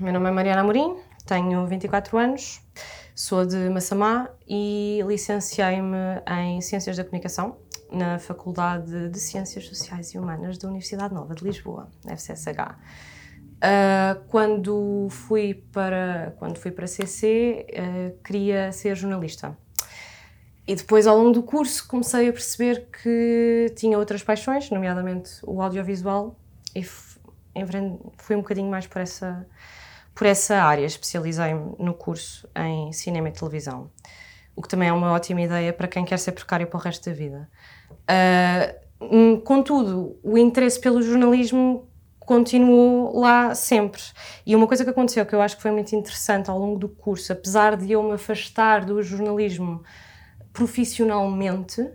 Meu nome é Mariana Amorim, tenho 24 anos, sou de Massamá e licenciei-me em Ciências da Comunicação na Faculdade de Ciências Sociais e Humanas da Universidade Nova de Lisboa, FCSH. Uh, quando fui para quando fui para CC uh, queria ser jornalista e depois ao longo do curso comecei a perceber que tinha outras paixões nomeadamente o audiovisual e fui um bocadinho mais por essa por essa área especializei-me no curso em cinema e televisão o que também é uma ótima ideia para quem quer ser precário para o resto da vida Uh, contudo, o interesse pelo jornalismo continuou lá sempre. E uma coisa que aconteceu que eu acho que foi muito interessante ao longo do curso, apesar de eu me afastar do jornalismo profissionalmente, uh,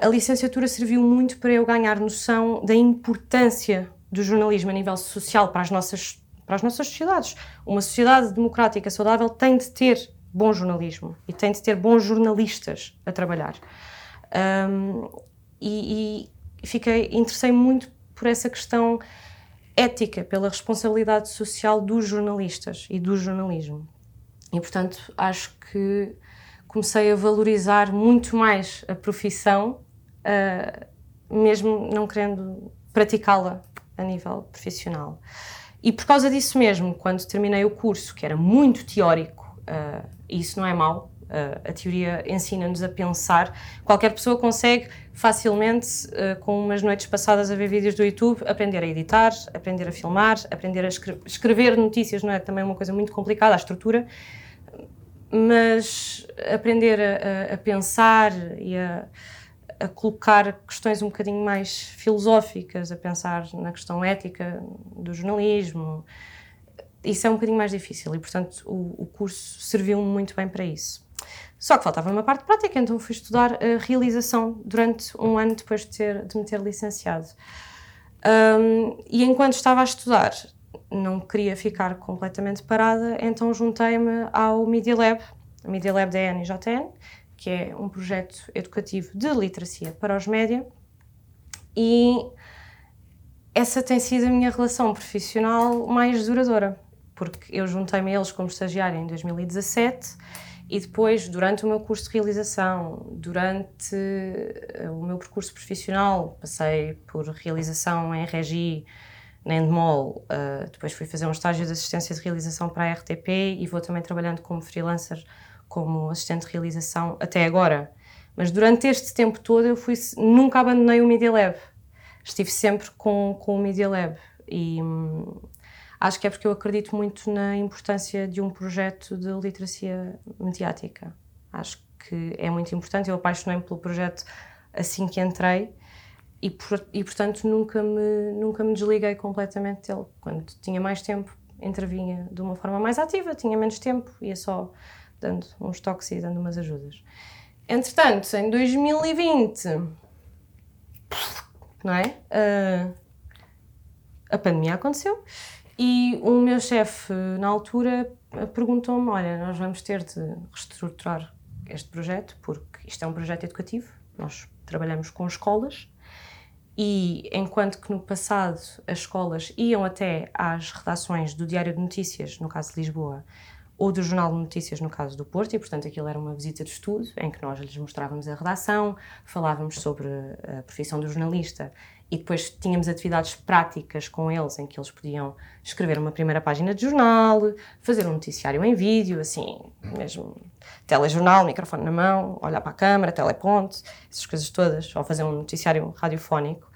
a licenciatura serviu muito para eu ganhar noção da importância do jornalismo a nível social para as nossas, para as nossas sociedades. Uma sociedade democrática saudável tem de ter bom jornalismo e tem de ter bons jornalistas a trabalhar. Um, e, e fiquei interessei muito por essa questão ética, pela responsabilidade social dos jornalistas e do jornalismo. E portanto acho que comecei a valorizar muito mais a profissão, uh, mesmo não querendo praticá-la a nível profissional. E por causa disso mesmo, quando terminei o curso, que era muito teórico, uh, e isso não é mau, Uh, a teoria ensina-nos a pensar. Qualquer pessoa consegue facilmente, uh, com umas noites passadas a ver vídeos do YouTube, aprender a editar, aprender a filmar, aprender a escre escrever notícias, não é também uma coisa muito complicada, a estrutura, mas aprender a, a, a pensar e a, a, colocar questões um bocadinho mais filosóficas, a pensar na questão ética do jornalismo, isso é um bocadinho mais difícil e, portanto, o, o curso serviu-me muito bem para isso. Só que faltava uma parte prática, então fui estudar a realização durante um ano depois de, ter, de me ter licenciado. Um, e enquanto estava a estudar, não queria ficar completamente parada, então juntei-me ao Media Lab, Media Lab da NJN, que é um projeto educativo de literacia para os média, e essa tem sido a minha relação profissional mais duradoura, porque eu juntei-me a eles como estagiária em 2017 e depois, durante o meu curso de realização, durante o meu percurso profissional, passei por realização em Regi, na Endemol, uh, depois fui fazer um estágio de assistência de realização para a RTP e vou também trabalhando como freelancer, como assistente de realização até agora. Mas durante este tempo todo eu fui, nunca abandonei o Media Lab. Estive sempre com, com o Media Lab e hum, acho que é porque eu acredito muito na importância de um projeto de literacia mediática. Acho que é muito importante. Eu apaixonei-me pelo projeto assim que entrei e, por, e, portanto, nunca me, nunca me desliguei completamente dele. Quando tinha mais tempo, intervinha de uma forma mais ativa, tinha menos tempo, ia só dando uns toques e dando umas ajudas. Entretanto, em 2020, não é? Uh, a pandemia aconteceu e o meu chefe, na altura, perguntou-me: Olha, nós vamos ter de reestruturar este projeto, porque isto é um projeto educativo, nós trabalhamos com escolas. E enquanto que no passado as escolas iam até às redações do Diário de Notícias, no caso de Lisboa, ou do Jornal de Notícias, no caso do Porto, e portanto aquilo era uma visita de estudo em que nós lhes mostrávamos a redação, falávamos sobre a profissão do jornalista e depois tínhamos atividades práticas com eles em que eles podiam escrever uma primeira página de jornal, fazer um noticiário em vídeo, assim, mesmo telejornal, microfone na mão, olhar para a câmara, teleponte, essas coisas todas, ou fazer um noticiário radiofónico.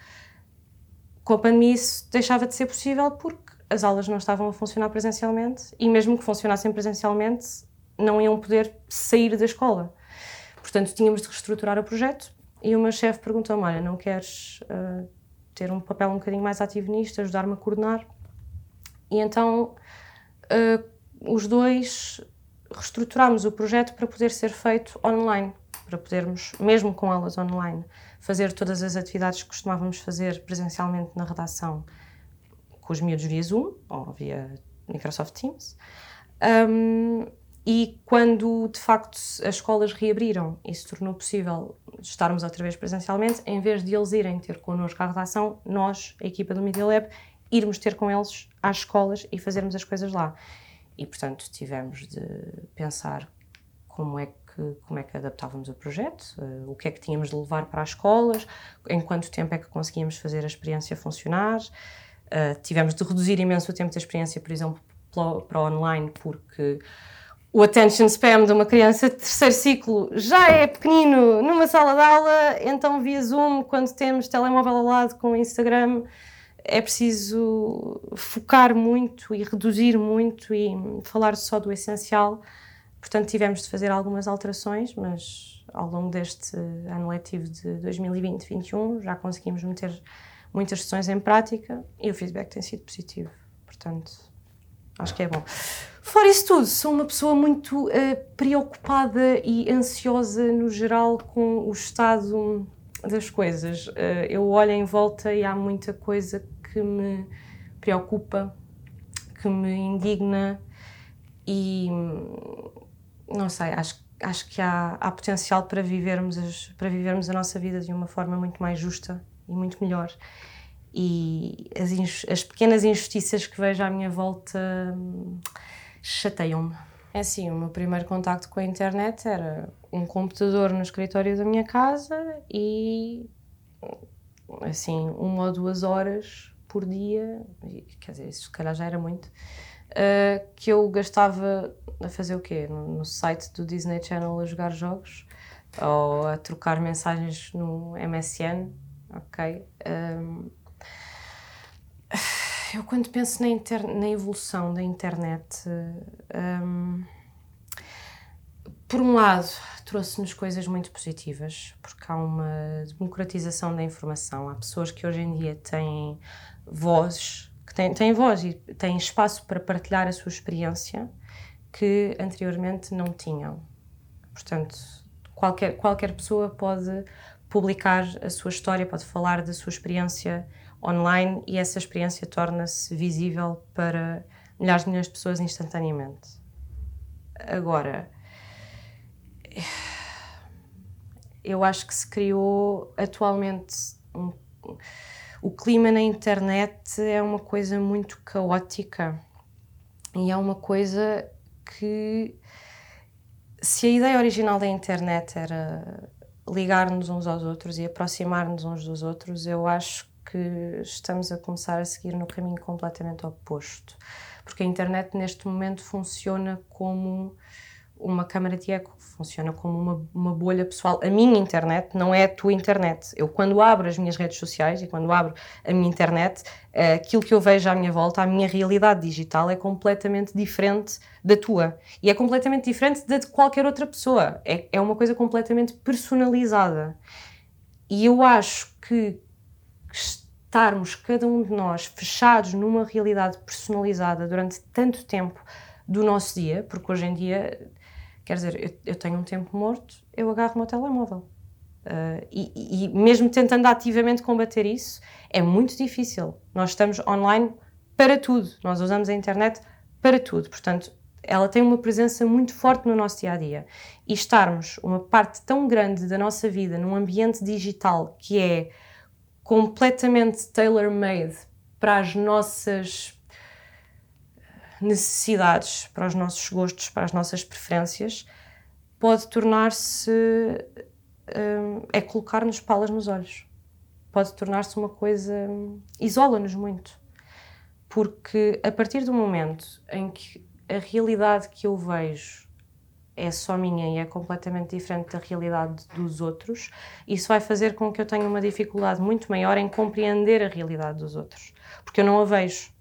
Com a pandemia isso deixava de ser possível porque as aulas não estavam a funcionar presencialmente e mesmo que funcionassem presencialmente não iam poder sair da escola. Portanto, tínhamos de reestruturar o projeto e o meu chefe perguntou-me, olha, não queres... Uh, ter um papel um bocadinho mais ativo nisto, ajudar-me a coordenar. E então uh, os dois reestruturámos o projeto para poder ser feito online, para podermos, mesmo com aulas online, fazer todas as atividades que costumávamos fazer presencialmente na redação com os miúdos via Zoom ou via Microsoft Teams. Um, e quando de facto as escolas reabriram e se tornou possível estarmos outra vez presencialmente, em vez de eles irem ter connosco à redação, nós, a equipa do Media Lab, irmos ter com eles às escolas e fazermos as coisas lá. E portanto tivemos de pensar como é que como é que adaptávamos o projeto, uh, o que é que tínhamos de levar para as escolas, em quanto tempo é que conseguíamos fazer a experiência funcionar. Uh, tivemos de reduzir imenso o tempo da experiência, por exemplo, para online, porque o attention spam de uma criança de terceiro ciclo já é pequenino numa sala de aula, então via Zoom, quando temos telemóvel ao lado com o Instagram, é preciso focar muito e reduzir muito e falar só do essencial. Portanto, tivemos de fazer algumas alterações, mas ao longo deste ano letivo de 2020-21 já conseguimos meter muitas sessões em prática e o feedback tem sido positivo. Portanto, acho que é bom. Fora isso tudo, sou uma pessoa muito uh, preocupada e ansiosa no geral com o estado das coisas. Uh, eu olho em volta e há muita coisa que me preocupa, que me indigna e não sei, acho, acho que há, há potencial para vivermos, as, para vivermos a nossa vida de uma forma muito mais justa e muito melhor e as, as, pequenas injustiças que vejo à minha volta hum, chateiam-me. É assim, o meu primeiro contacto com a internet era um computador no escritório da minha casa e, assim, uma ou duas horas por dia, quer dizer, isso se calhar já era muito, uh, que eu gastava a fazer o quê? No, no, site do Disney Channel a jogar jogos ou a trocar mensagens no MSN, ok? Um, eu quando penso na, inter... na evolução da internet, um, por um lado, trouxe-nos coisas muito positivas, porque há uma democratização da informação. Há pessoas que hoje em dia têm vozes, que têm, têm voz e têm espaço para partilhar a sua experiência que anteriormente não tinham. Portanto, qualquer, qualquer pessoa pode publicar a sua história, pode falar da sua experiência online e essa experiência torna-se visível para milhares de milhões de pessoas instantaneamente. Agora, eu acho que se criou atualmente um, o clima na internet é uma coisa muito caótica e é uma coisa que se a ideia original da internet era ligar-nos uns aos outros e aproximar-nos uns dos outros, eu acho que estamos a começar a seguir no caminho completamente oposto. Porque a internet neste momento funciona como uma câmara de eco, funciona como uma, uma, bolha pessoal. A minha internet não é a tua internet. Eu, quando abro as minhas redes sociais e quando abro a minha internet, eh, aquilo que eu vejo à minha volta, a minha realidade digital é completamente diferente da tua. E é completamente diferente da de qualquer outra pessoa. É, é uma coisa completamente personalizada. E eu acho que estarmos cada um de nós fechados numa realidade personalizada durante tanto tempo do nosso dia, porque hoje em dia, quer dizer, eu, eu tenho um tempo morto, eu agarro o meu telemóvel. Uh, e, e, mesmo tentando ativamente combater isso, é muito difícil. Nós estamos online para tudo, nós usamos a internet para tudo, portanto, ela tem uma presença muito forte no nosso dia a dia. E estarmos uma parte tão grande da nossa vida num ambiente digital que é completamente tailor-made para as nossas necessidades, para os nossos gostos, para as nossas preferências, pode tornar-se. Um, é colocar-nos palas nos olhos. Pode tornar-se uma coisa. isola-nos muito. Porque a partir do momento em que a realidade que eu vejo é só minha e é completamente diferente da realidade dos outros, isso vai fazer com que eu tenha uma dificuldade muito maior em compreender a realidade dos outros, porque eu não a vejo,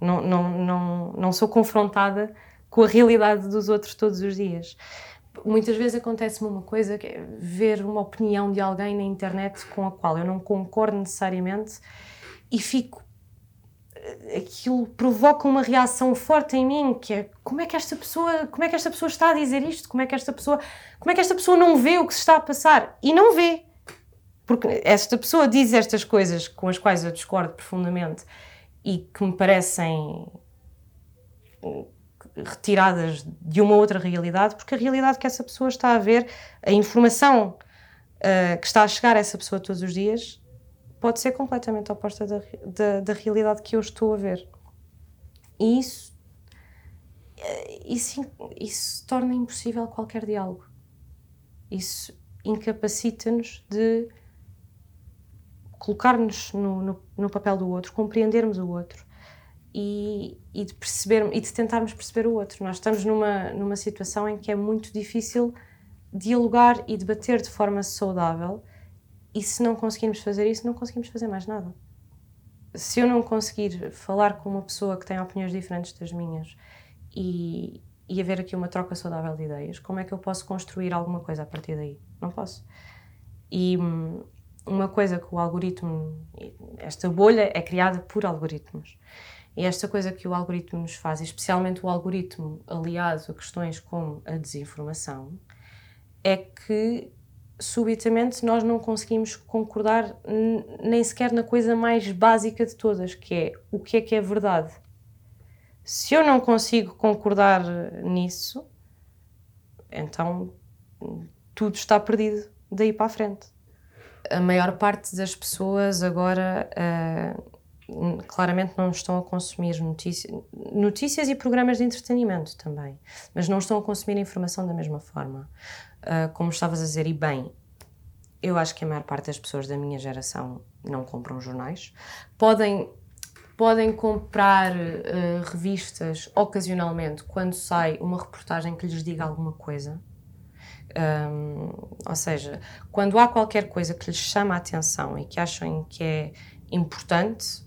não, não, não, não sou confrontada com a realidade dos outros todos os dias. Muitas vezes acontece-me uma coisa, que é ver uma opinião de alguém na internet com a qual eu não concordo necessariamente e fico aquilo provoca uma reação forte em mim, que é como é que esta pessoa, como é que esta pessoa está a dizer isto? Como é que esta pessoa, como é que esta pessoa não vê o que se está a passar? E não vê. Porque esta pessoa diz estas coisas com as quais eu discordo profundamente e que me parecem retiradas de uma outra realidade, porque a realidade que essa pessoa está a ver, a informação uh, que está a chegar a essa pessoa todos os dias, pode ser completamente oposta da, da, da realidade que eu estou a ver. E isso, eh, isso, isso torna impossível qualquer diálogo. Isso incapacita-nos de colocar-nos no, no, no, papel do outro, compreendermos o outro e, e, de perceber, e de tentarmos perceber o outro. Nós estamos numa, numa situação em que é muito difícil dialogar e debater de forma saudável e se não conseguirmos fazer isso, não conseguimos fazer mais nada. Se eu não conseguir falar com uma pessoa que tem opiniões diferentes das minhas e, e haver aqui uma troca saudável de ideias, como é que eu posso construir alguma coisa a partir daí? Não posso. E hum, uma coisa que o algoritmo, esta bolha é criada por algoritmos. E esta coisa que o algoritmo nos faz, especialmente o algoritmo aliado a questões como a desinformação, é que subitamente nós não conseguimos concordar nem sequer na coisa mais básica de todas, que é o que é que é verdade. Se eu não consigo concordar nisso, então tudo está perdido daí para a frente. A maior parte das pessoas agora uh, claramente não estão a consumir notícias, e programas de entretenimento também, mas não estão a consumir informação da mesma forma. Uh, como estavas a dizer, e bem, eu acho que a maior parte das pessoas da minha geração não compram jornais. Podem, podem comprar uh, revistas ocasionalmente quando sai uma reportagem que lhes diga alguma coisa. Um, ou seja, quando há qualquer coisa que lhes chama a atenção e que acham que é importante,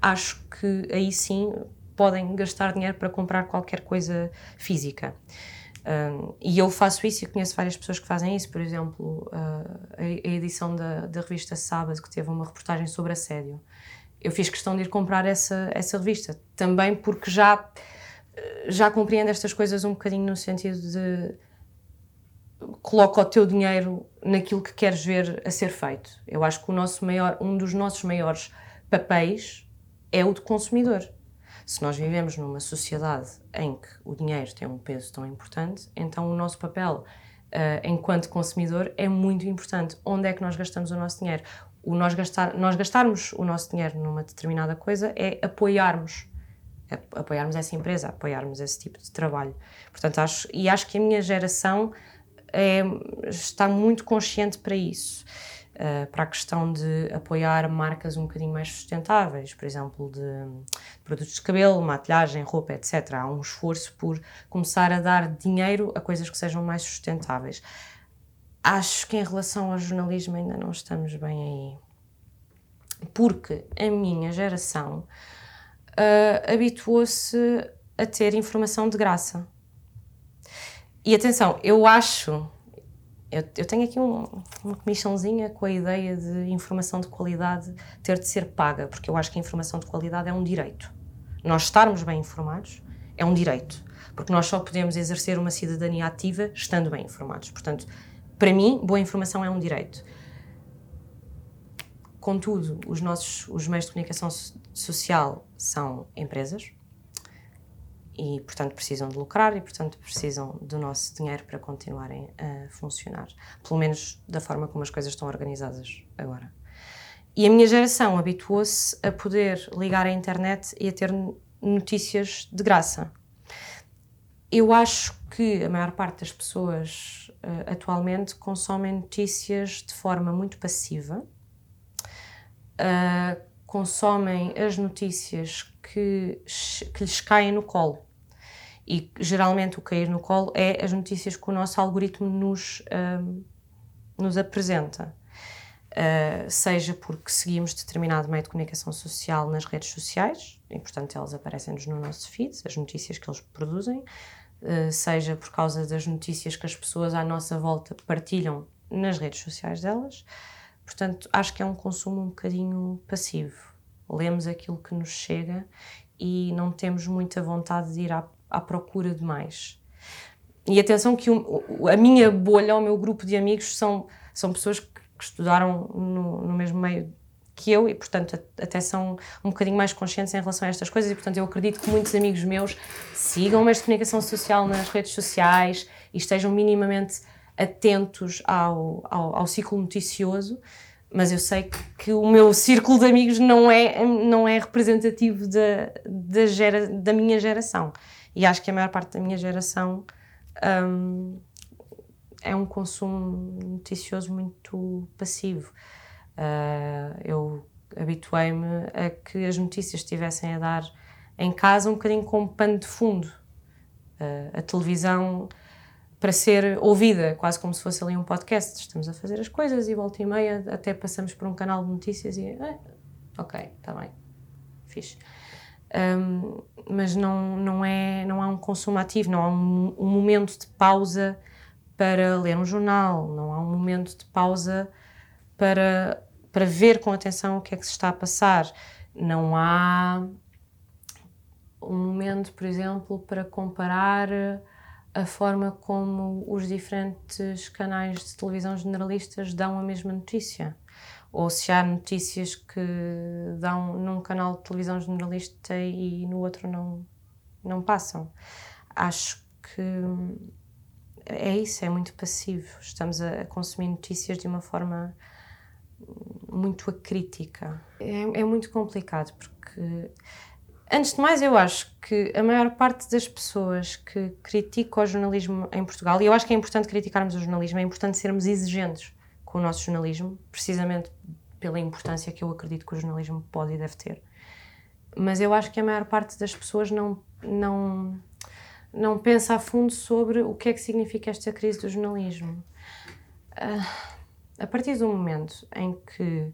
acho que aí sim podem gastar dinheiro para comprar qualquer coisa física. Um, e eu faço isso e conheço várias pessoas que fazem isso. Por exemplo, uh, a, a, edição da, da revista Sábado, que teve uma reportagem sobre assédio. Eu fiz questão de ir comprar essa, essa revista, também porque já, já compreendo estas coisas um bocadinho no sentido de coloca o teu dinheiro naquilo que queres ver a ser feito. Eu acho que o nosso maior, um dos nossos maiores papéis é o de consumidor. Se nós vivemos numa sociedade em que o dinheiro tem um peso tão importante, então o nosso papel uh, enquanto consumidor é muito importante. Onde é que nós gastamos o nosso dinheiro? O nós, gastar, nós gastarmos o nosso dinheiro numa determinada coisa é apoiarmos apoiarmos essa empresa, apoiarmos esse tipo de trabalho. Portanto, acho, e acho que a minha geração é, está muito consciente para isso uh, para a questão de apoiar marcas um bocadinho mais sustentáveis, por exemplo, de, produtos de cabelo, maquilhagem, roupa, etc. Há um esforço por começar a dar dinheiro a coisas que sejam mais sustentáveis. Acho que em relação ao jornalismo ainda não estamos bem aí. Porque a minha geração uh, habituou-se a ter informação de graça. E atenção, eu acho eu, eu tenho aqui um, uma comissãozinha com a ideia de informação de qualidade ter de ser paga, porque eu acho que a informação de qualidade é um direito. Nós estarmos bem informados é um direito, porque nós só podemos exercer uma cidadania ativa estando bem informados. Portanto, para mim, boa informação é um direito. Contudo, os nossos os meios de comunicação social são empresas, e, portanto, precisam de lucrar e, portanto, precisam do nosso dinheiro para continuarem a funcionar. Pelo menos da forma como as coisas estão organizadas agora. E a minha geração habituou-se a poder ligar à internet e a ter notícias de graça. Eu acho que a maior parte das pessoas uh, atualmente consomem notícias de forma muito passiva, uh, consomem as notícias que, que lhes caem no colo. E geralmente o cair no colo é as notícias que o nosso algoritmo nos, uh, nos apresenta. Uh, seja porque seguimos determinado meio de comunicação social nas redes sociais, e portanto elas aparecem-nos no nosso feed, as notícias que eles produzem, uh, seja por causa das notícias que as pessoas à nossa volta partilham nas redes sociais delas. Portanto, acho que é um consumo um bocadinho passivo. Lemos aquilo que nos chega e não temos muita vontade de ir à, à procura de mais. E atenção que o, a minha bolha, o meu grupo de amigos são, são pessoas que, que estudaram no, no mesmo meio que eu e, portanto, até são um bocadinho mais conscientes em relação a estas coisas e, portanto, eu acredito que muitos amigos meus sigam de comunicação social nas redes sociais e estejam minimamente atentos ao, ao, ao ciclo noticioso, mas eu sei que, que, o meu círculo de amigos não é, não é representativo da, da, gera, da minha geração. E acho que a maior parte da minha geração um, é um consumo noticioso muito passivo. Uh, eu habituei-me a que as notícias estivessem a dar em casa um bocadinho como pano de fundo. Uh, a televisão para ser ouvida, quase como se fosse ali um podcast. Estamos a fazer as coisas e volta e meia até passamos por um canal de notícias e ah, ok, está bem, fixe. Um, mas não, não, é, não há um consumo ativo, não há um, um, momento de pausa para ler um jornal, não há um momento de pausa para, para ver com atenção o que é que se está a passar. Não há um momento, por exemplo, para comparar a forma como os diferentes canais de televisão generalistas dão a mesma notícia. Ou se há notícias que dão num canal de televisão generalista e no outro não, não passam. Acho que é isso, é muito passivo. Estamos a consumir notícias de uma forma muito acrítica. É, é muito complicado porque Antes de mais, eu acho que a maior parte das pessoas que criticam o jornalismo em Portugal, e eu acho que é importante criticarmos o jornalismo, é importante sermos exigentes com o nosso jornalismo, precisamente pela importância que eu acredito que o jornalismo pode e deve ter. Mas eu acho que a maior parte das pessoas não, não, não pensa a fundo sobre o que é que significa esta crise do jornalismo. Uh, a partir do momento em que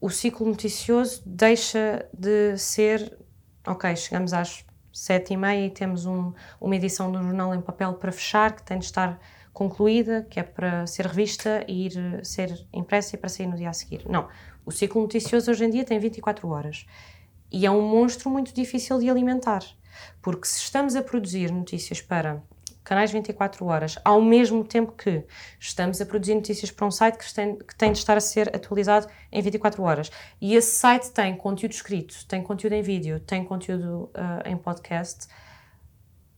o ciclo noticioso deixa de ser, ok, chegamos às sete e meia e temos um, uma edição do jornal em papel para fechar, que tem de estar concluída, que é para ser revista e ir ser impressa e para sair no dia a seguir. Não, o ciclo noticioso hoje em dia tem 24 horas e é um monstro muito difícil de alimentar, porque se estamos a produzir notícias para canais 24 horas, ao mesmo tempo que estamos a produzir notícias para um site que tem, que tem de estar a ser atualizado em 24 horas. E esse site tem conteúdo escrito, tem conteúdo em vídeo, tem conteúdo uh, em podcast.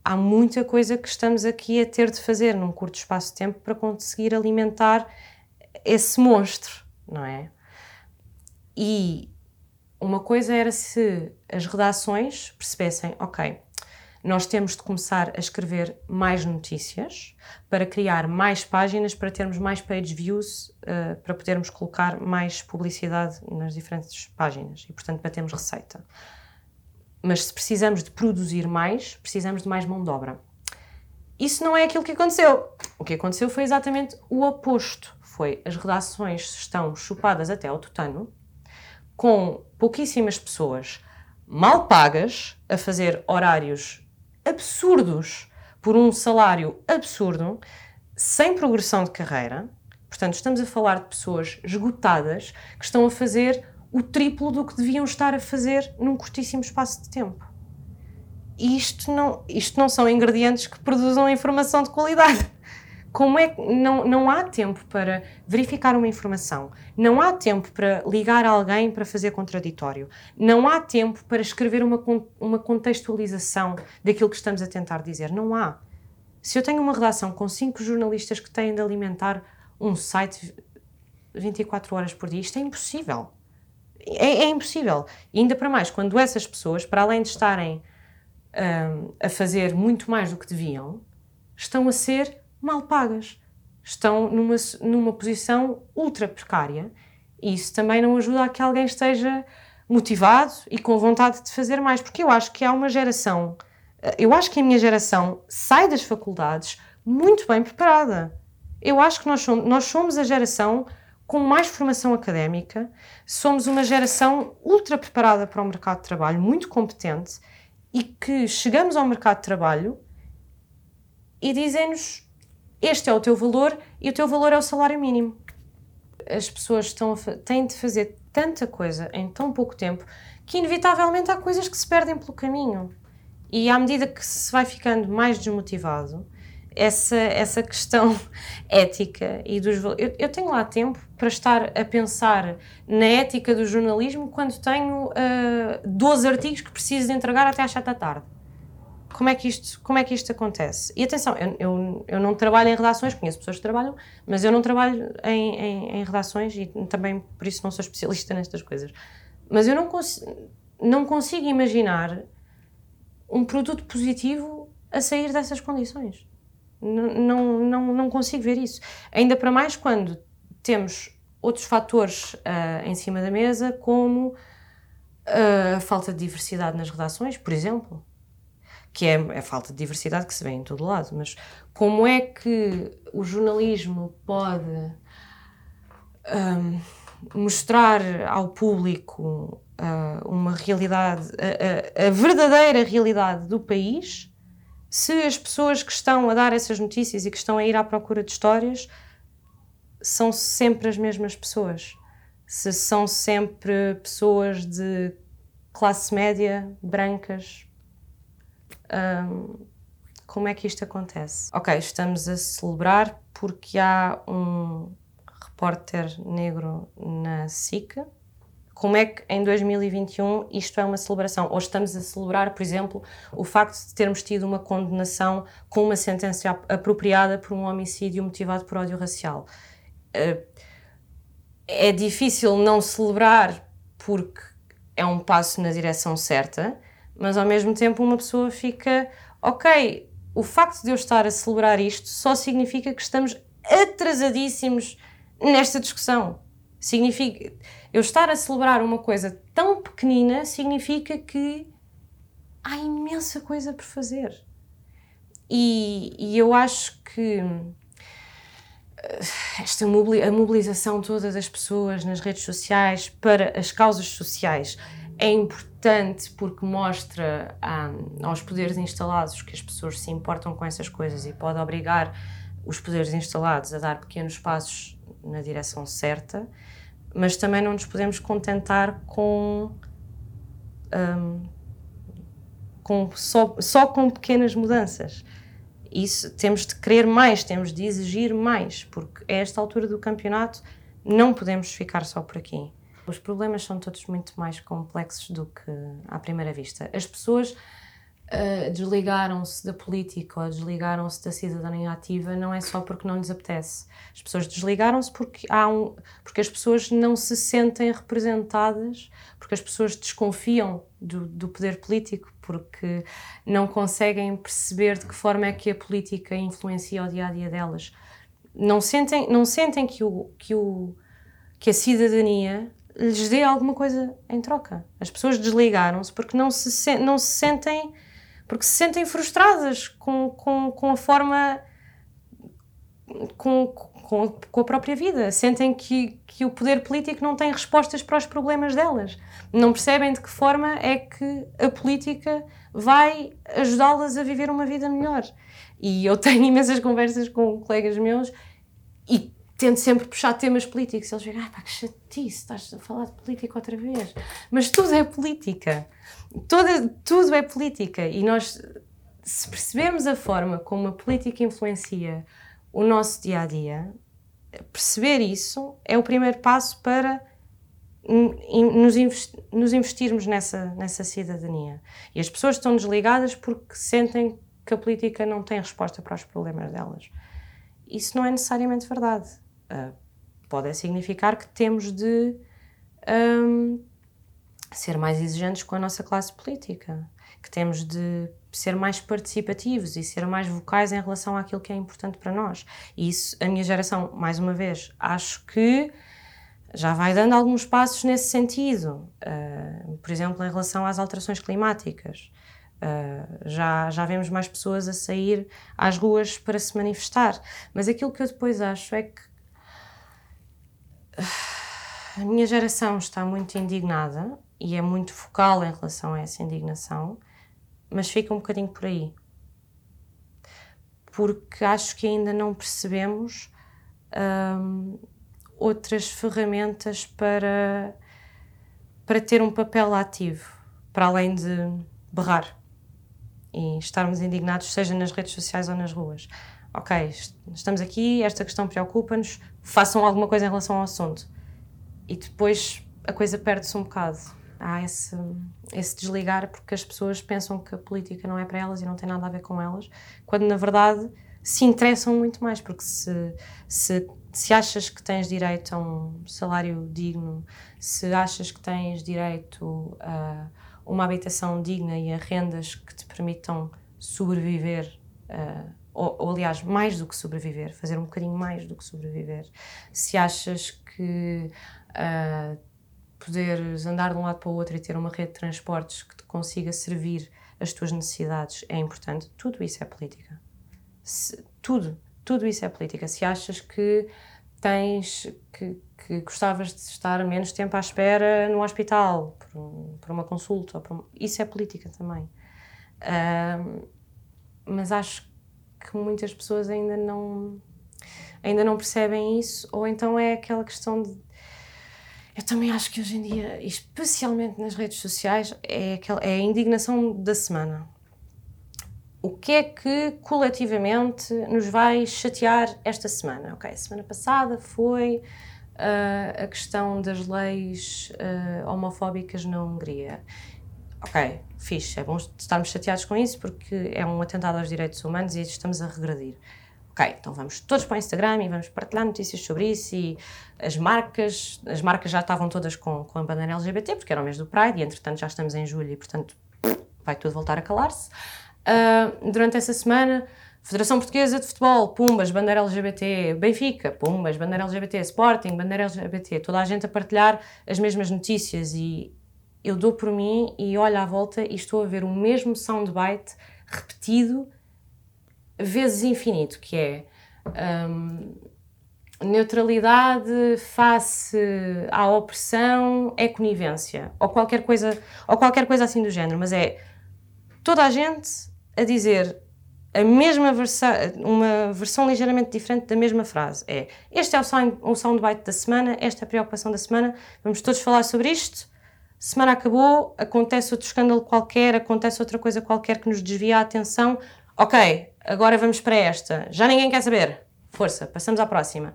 Há muita coisa que estamos aqui a ter de fazer num curto espaço de tempo para conseguir alimentar esse monstro, não é? E uma coisa era se as redações percebessem, ok, nós temos de começar a escrever mais notícias para criar mais páginas, para termos mais page views, uh, para podermos colocar mais publicidade nas diferentes páginas e, portanto, para termos receita. Mas se precisamos de produzir mais, precisamos de mais mão de obra. Isso não é aquilo que aconteceu. O que aconteceu foi exatamente o oposto. Foi as redações estão chupadas até ao tutano, com pouquíssimas pessoas mal pagas a fazer horários absurdos por um salário absurdo, sem progressão de carreira. Portanto, estamos a falar de pessoas esgotadas que estão a fazer o triplo do que deviam estar a fazer num curtíssimo espaço de tempo. E isto não, isto não são ingredientes que produzam informação de qualidade. Como é que não, não há tempo para verificar uma informação, não há tempo para ligar alguém para fazer contraditório, não há tempo para escrever uma, uma contextualização daquilo que estamos a tentar dizer. Não há. Se eu tenho uma redação com cinco jornalistas que têm de alimentar um site 24 horas por dia, isto é impossível. É, é impossível. E ainda para mais, quando essas pessoas, para além de estarem um, a fazer muito mais do que deviam, estão a ser mal pagas. Estão numa, numa posição ultra precária. E isso também não ajuda a que alguém esteja motivado e com vontade de fazer mais. Porque eu acho que há uma geração, eu acho que a minha geração sai das faculdades muito bem preparada. Eu acho que nós somos, nós somos a geração com mais formação académica, somos uma geração ultra preparada para o mercado de trabalho, muito competente, e que chegamos ao mercado de trabalho e dizem-nos: este é o teu valor e o teu valor é o salário mínimo. As pessoas estão têm de fazer tanta coisa em tão pouco tempo que, inevitavelmente, há coisas que se perdem pelo caminho. E à medida que se vai ficando mais desmotivado, essa, essa questão ética e dos eu, eu tenho lá tempo para estar a pensar na ética do jornalismo quando tenho uh, 12 artigos que preciso de entregar até às 7 da tarde. Como é que isto, como é que isto acontece? E atenção, eu, eu, eu não trabalho em redações, conheço pessoas que trabalham, mas eu não trabalho em, em, em redações e também por isso não sou especialista nestas coisas. Mas eu não, cons não consigo imaginar um produto positivo a sair dessas condições. Não, não, não consigo ver isso. Ainda para mais quando temos outros fatores uh, em cima da mesa, como uh, a falta de diversidade nas redações, por exemplo, que é a falta de diversidade que se vê em todo lado, mas como é que o jornalismo pode um, ah, mostrar ao público uh, uma realidade, a, a, a verdadeira realidade do país se as pessoas que estão a dar essas notícias e que estão a ir à procura de histórias são sempre as mesmas pessoas, se são sempre pessoas de classe média, brancas, hum, como é que isto acontece? Ok, estamos a celebrar porque há um repórter negro na SICA como é que em 2021 isto é uma celebração? Ou estamos a celebrar, por exemplo, o facto de termos tido uma condenação com uma sentença apropriada por um homicídio motivado por ódio racial? Eh, é difícil não celebrar porque é um passo na direção certa, mas ao mesmo tempo uma pessoa fica, ok, o facto de eu estar a celebrar isto só significa que estamos atrasadíssimos nesta discussão. Significa eu estar a celebrar uma coisa tão pequenina significa que há imensa coisa por fazer. E, e eu acho que eh, esta a mobilização toda das pessoas nas redes sociais para as causas sociais é importante porque mostra um, aos poderes instalados que as pessoas se importam com essas coisas e pode obrigar os poderes instalados a dar pequenos passos na direção certa mas também não nos podemos contentar com, um, com só, só com pequenas mudanças. Isso temos de querer mais, temos de exigir mais, porque a esta altura do campeonato não podemos ficar só por aqui. Os problemas são todos muito mais complexos do que à primeira vista. As pessoas uh, desligaram-se da política ou desligaram-se da cidadania ativa não é só porque não lhes apetece. As pessoas desligaram-se porque, há um, porque as pessoas não se sentem representadas, porque as pessoas desconfiam do, do poder político, porque não conseguem perceber de que forma é que a política influencia o dia a dia delas. Não sentem, não sentem que, o, que, o, que a cidadania lhes dê alguma coisa em troca. As pessoas desligaram-se porque não se, não se sentem porque se sentem frustradas com, com, com a forma. Com, com, com a própria vida. Sentem que, que o poder político não tem respostas para os problemas delas. Não percebem de que forma é que a política vai ajudá-las a viver uma vida melhor. E eu tenho imensas conversas com colegas meus e tento sempre puxar temas políticos. Eles dizem, ah, que chatice, estás a falar de política outra vez. Mas tudo é política. Toda, tudo é política. E nós, se percebemos a forma como a política influencia o nosso dia a dia, perceber isso é o primeiro passo para nos, nos investirmos nessa, nessa cidadania. E as pessoas estão desligadas porque sentem que a política não tem resposta para os problemas delas. Isso não é necessariamente verdade. Uh, pode significar que temos de um, ser mais exigentes com a nossa classe política, que temos de ser mais participativos e ser mais vocais em relação àquilo que é importante para nós. E isso, a minha geração, mais uma vez, acho que já vai dando alguns passos nesse sentido. Uh, por exemplo, em relação às alterações climáticas. Uh, já, já vemos mais pessoas a sair às ruas para se manifestar. Mas aquilo que eu depois acho é que a minha geração está muito indignada e é muito focal em relação a essa indignação, mas fica um bocadinho por aí. Porque acho que ainda não percebemos. Um, outras ferramentas para, para ter um papel ativo, para além de berrar e estarmos indignados, seja nas redes sociais ou nas ruas. Ok, estamos aqui, esta questão preocupa-nos, façam alguma coisa em relação ao assunto. E depois a coisa perde-se um bocado. Há esse, esse desligar porque as pessoas pensam que a política não é para elas e não tem nada a ver com elas, quando na verdade se interessam muito mais, porque se, se se achas que tens direito a um salário digno, se achas que tens direito a uma habitação digna e a rendas que te permitam sobreviver, uh, ou, ou, aliás, mais do que sobreviver, fazer um bocadinho mais do que sobreviver, se achas que uh, poderes andar de um lado para o outro e ter uma rede de transportes que te consiga servir as tuas necessidades é importante, tudo isso é política. Se, tudo tudo isso é política. Se achas que tens que, que gostavas de estar menos tempo à espera no hospital por, um, por uma consulta, por isso é política também. Uh, mas acho que muitas pessoas ainda não ainda não percebem isso, ou então é aquela questão de eu também acho que hoje em dia, especialmente nas redes sociais, é, aquela, é a indignação da semana o que é que coletivamente nos vai chatear esta semana? Ok, semana passada foi uh, a questão das leis uh, homofóbicas na Hungria. Ok, fixe, é bom estarmos chateados com isso porque é um atentado aos direitos humanos e estamos a regredir. Ok, então vamos todos para o Instagram e vamos partilhar notícias sobre isso e as marcas, as marcas já estavam todas com, com a bandeira LGBT porque era o mês do Pride e entretanto já estamos em julho e portanto vai tudo voltar a calar-se. Uh, durante essa semana, Federação Portuguesa de Futebol, Pumbas, bandeira LGBT, Benfica, Pumbas, bandeira LGBT, Sporting, bandeira LGBT, toda a gente a partilhar as mesmas notícias e eu dou por mim e olho à volta e estou a ver o mesmo soundbite repetido vezes infinito, que é um, neutralidade face à opressão é conivência, ou qualquer coisa, ou qualquer coisa assim do género, mas é toda a gente a dizer a mesma versão, uma versão ligeiramente diferente da mesma frase. É, este é o, sound, o soundbite da semana, esta é a preocupação da semana, vamos todos falar sobre isto. Semana acabou, acontece outro escândalo qualquer, acontece outra coisa qualquer que nos desvia a atenção. Ok, agora vamos para esta. Já ninguém quer saber. Força, passamos à próxima.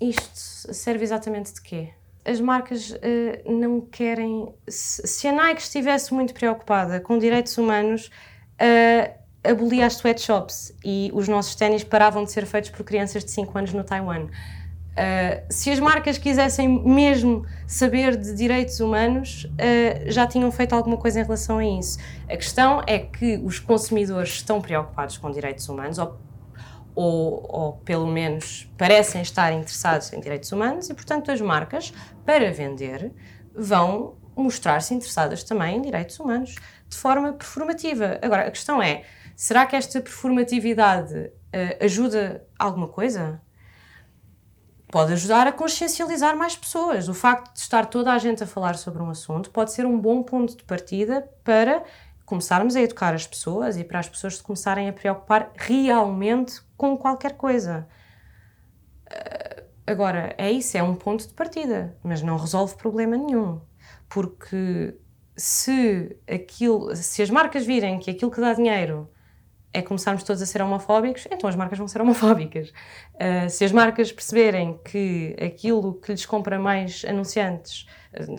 Isto serve exatamente de quê? as marcas uh, não querem. Se, a Nike estivesse muito preocupada com direitos humanos, uh, abolia as sweatshops e os nossos ténis paravam de ser feitos por crianças de 5 anos no Taiwan. Uh, se as marcas quisessem mesmo saber de direitos humanos, uh, já tinham feito alguma coisa em relação a isso. A questão é que os consumidores estão preocupados com direitos humanos, ou ou, ou, pelo menos parecem estar interessados em direitos humanos e, portanto, as marcas, para vender, vão mostrar-se interessadas também em direitos humanos de forma performativa. Agora, a questão é: será que esta performatividade uh, ajuda alguma coisa? Pode ajudar a consciencializar mais pessoas. O facto de estar toda a gente a falar sobre um assunto pode ser um bom ponto de partida para começarmos a educar as pessoas e para as pessoas se começarem a preocupar realmente com qualquer coisa. Uh, agora, é isso, é um ponto de partida, mas não resolve problema nenhum. Porque se, aquilo, se as marcas virem que aquilo que dá dinheiro é começarmos todos a ser homofóbicos, então as marcas vão ser homofóbicas. Uh, se as marcas perceberem que aquilo que lhes compra mais anunciantes,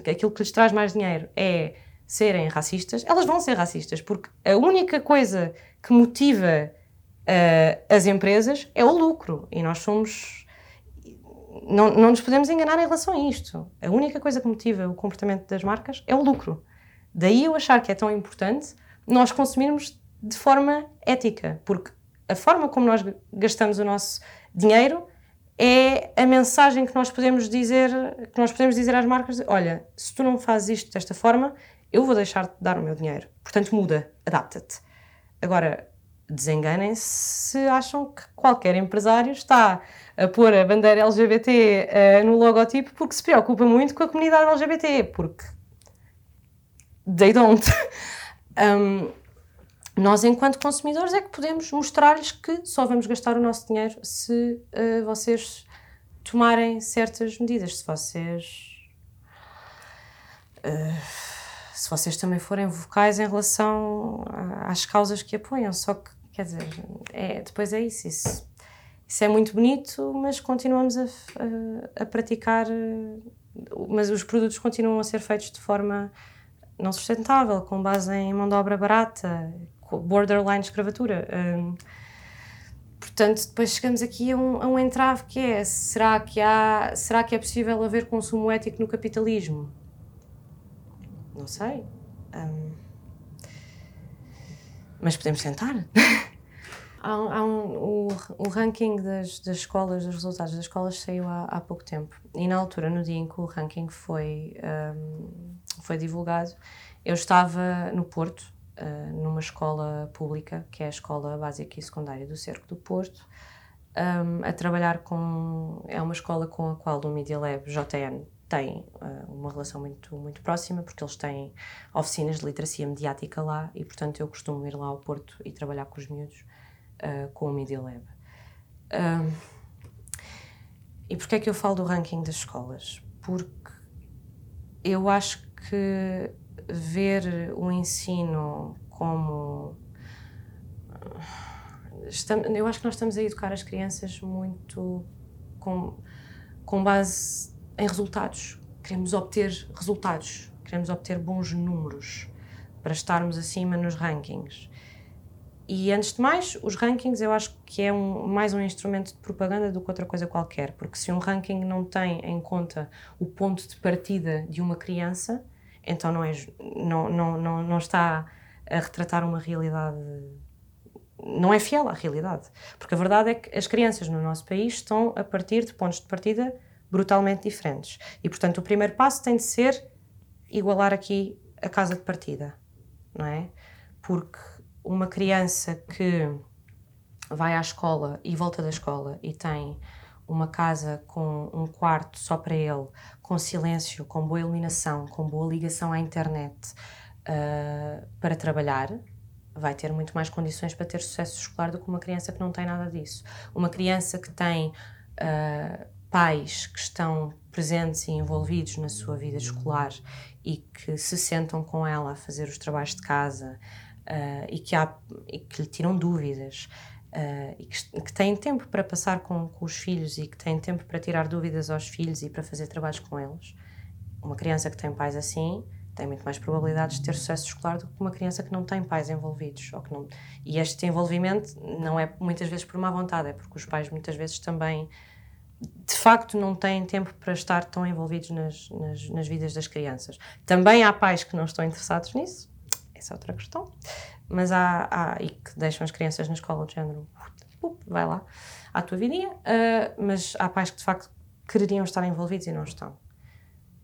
aquilo que lhes traz mais dinheiro é serem racistas, elas vão ser racistas, porque a única coisa que motiva uh, as empresas é o lucro. E nós somos. não, não nos podemos enganar em relação a isto. A única coisa que motiva o comportamento das marcas é o lucro. Daí eu achar que é tão importante nós consumirmos de forma ética, porque a forma como nós gastamos o nosso dinheiro é a mensagem que nós podemos dizer, que nós podemos dizer às marcas, olha, se tu não fazes isto desta forma, eu vou deixar de dar o meu dinheiro. Portanto, muda, adapta-te. Agora, desenganem-se se acham que qualquer empresário está a pôr a bandeira LGBT uh, eh, no logotipo porque se preocupa muito com a comunidade LGBT, porque they don't. um, nós, enquanto consumidores, é que podemos mostrar-lhes que só vamos gastar o nosso dinheiro se uh, vocês tomarem certas medidas, se vocês. Uh, se vocês também forem vocais em relação às causas que apoiam. Só que, quer dizer, é, depois é isso, isso. Isso é muito bonito, mas continuamos a, a, a praticar. Mas os produtos continuam a ser feitos de forma não sustentável, com base em mão de obra barata, borderline escravatura. Um, portanto, depois chegamos aqui a um, a um entrave que é: será que, há, será que é possível haver consumo ético no capitalismo? Não sei. Um, mas podemos tentar. há, há o, o, ranking das, das escolas, dos resultados das escolas saiu há, há, pouco tempo. E na altura, no dia em que o ranking foi, um, foi divulgado, eu estava no Porto, uh, numa escola pública, que é a Escola Básica e Secundária do Cerco do Porto, um, a trabalhar com. É uma escola com a qual o Media Lab JN tem uh, uma relação muito, muito próxima, porque eles têm oficinas de literacia mediática lá e, portanto, eu costumo ir lá ao Porto e trabalhar com os miúdos uh, com o Media Lab. Uh, e porquê é que eu falo do ranking das escolas? Porque eu acho que ver o ensino como. Eu acho que nós estamos a educar as crianças muito com, com base em resultados. Queremos obter resultados, queremos obter bons números para estarmos acima nos rankings. E antes de mais, os rankings eu acho que é um, mais um instrumento de propaganda do que outra coisa qualquer, porque se um ranking não tem em conta o ponto de partida de uma criança, então não, é, não, não, não, não está a retratar uma realidade. Não é fiel à realidade. Porque a verdade é que as crianças no nosso país estão a partir de pontos de partida brutalmente diferentes. E, portanto, o primeiro passo tem de ser igualar aqui a casa de partida, não é? Porque uma criança que vai à escola e volta da escola e tem uma casa com um quarto só para ele, com silêncio, com boa iluminação, com boa ligação à internet uh, para trabalhar, vai ter muito mais condições para ter sucesso escolar do que uma criança que não tem nada disso. Uma criança que tem uh, pais que estão presentes e envolvidos na sua vida escolar e que se sentam com ela a fazer os trabalhos de casa uh, e, que há, e que lhe tiram dúvidas uh, e que, que têm tempo para passar com, com, os filhos e que têm tempo para tirar dúvidas aos filhos e para fazer trabalhos com eles. Uma criança que tem pais assim tem muito mais probabilidades de ter sucesso escolar do que uma criança que não tem pais envolvidos. Ou que não... E este envolvimento não é muitas vezes por má vontade, é porque os pais muitas vezes também de facto não têm tempo para estar tão envolvidos nas, nas, nas, vidas das crianças. Também há pais que não estão interessados nisso, essa é outra questão, mas há, há e que deixam as crianças na escola de género, vai lá, à tua vidinha, uh, mas há pais que de facto quereriam estar envolvidos e não estão.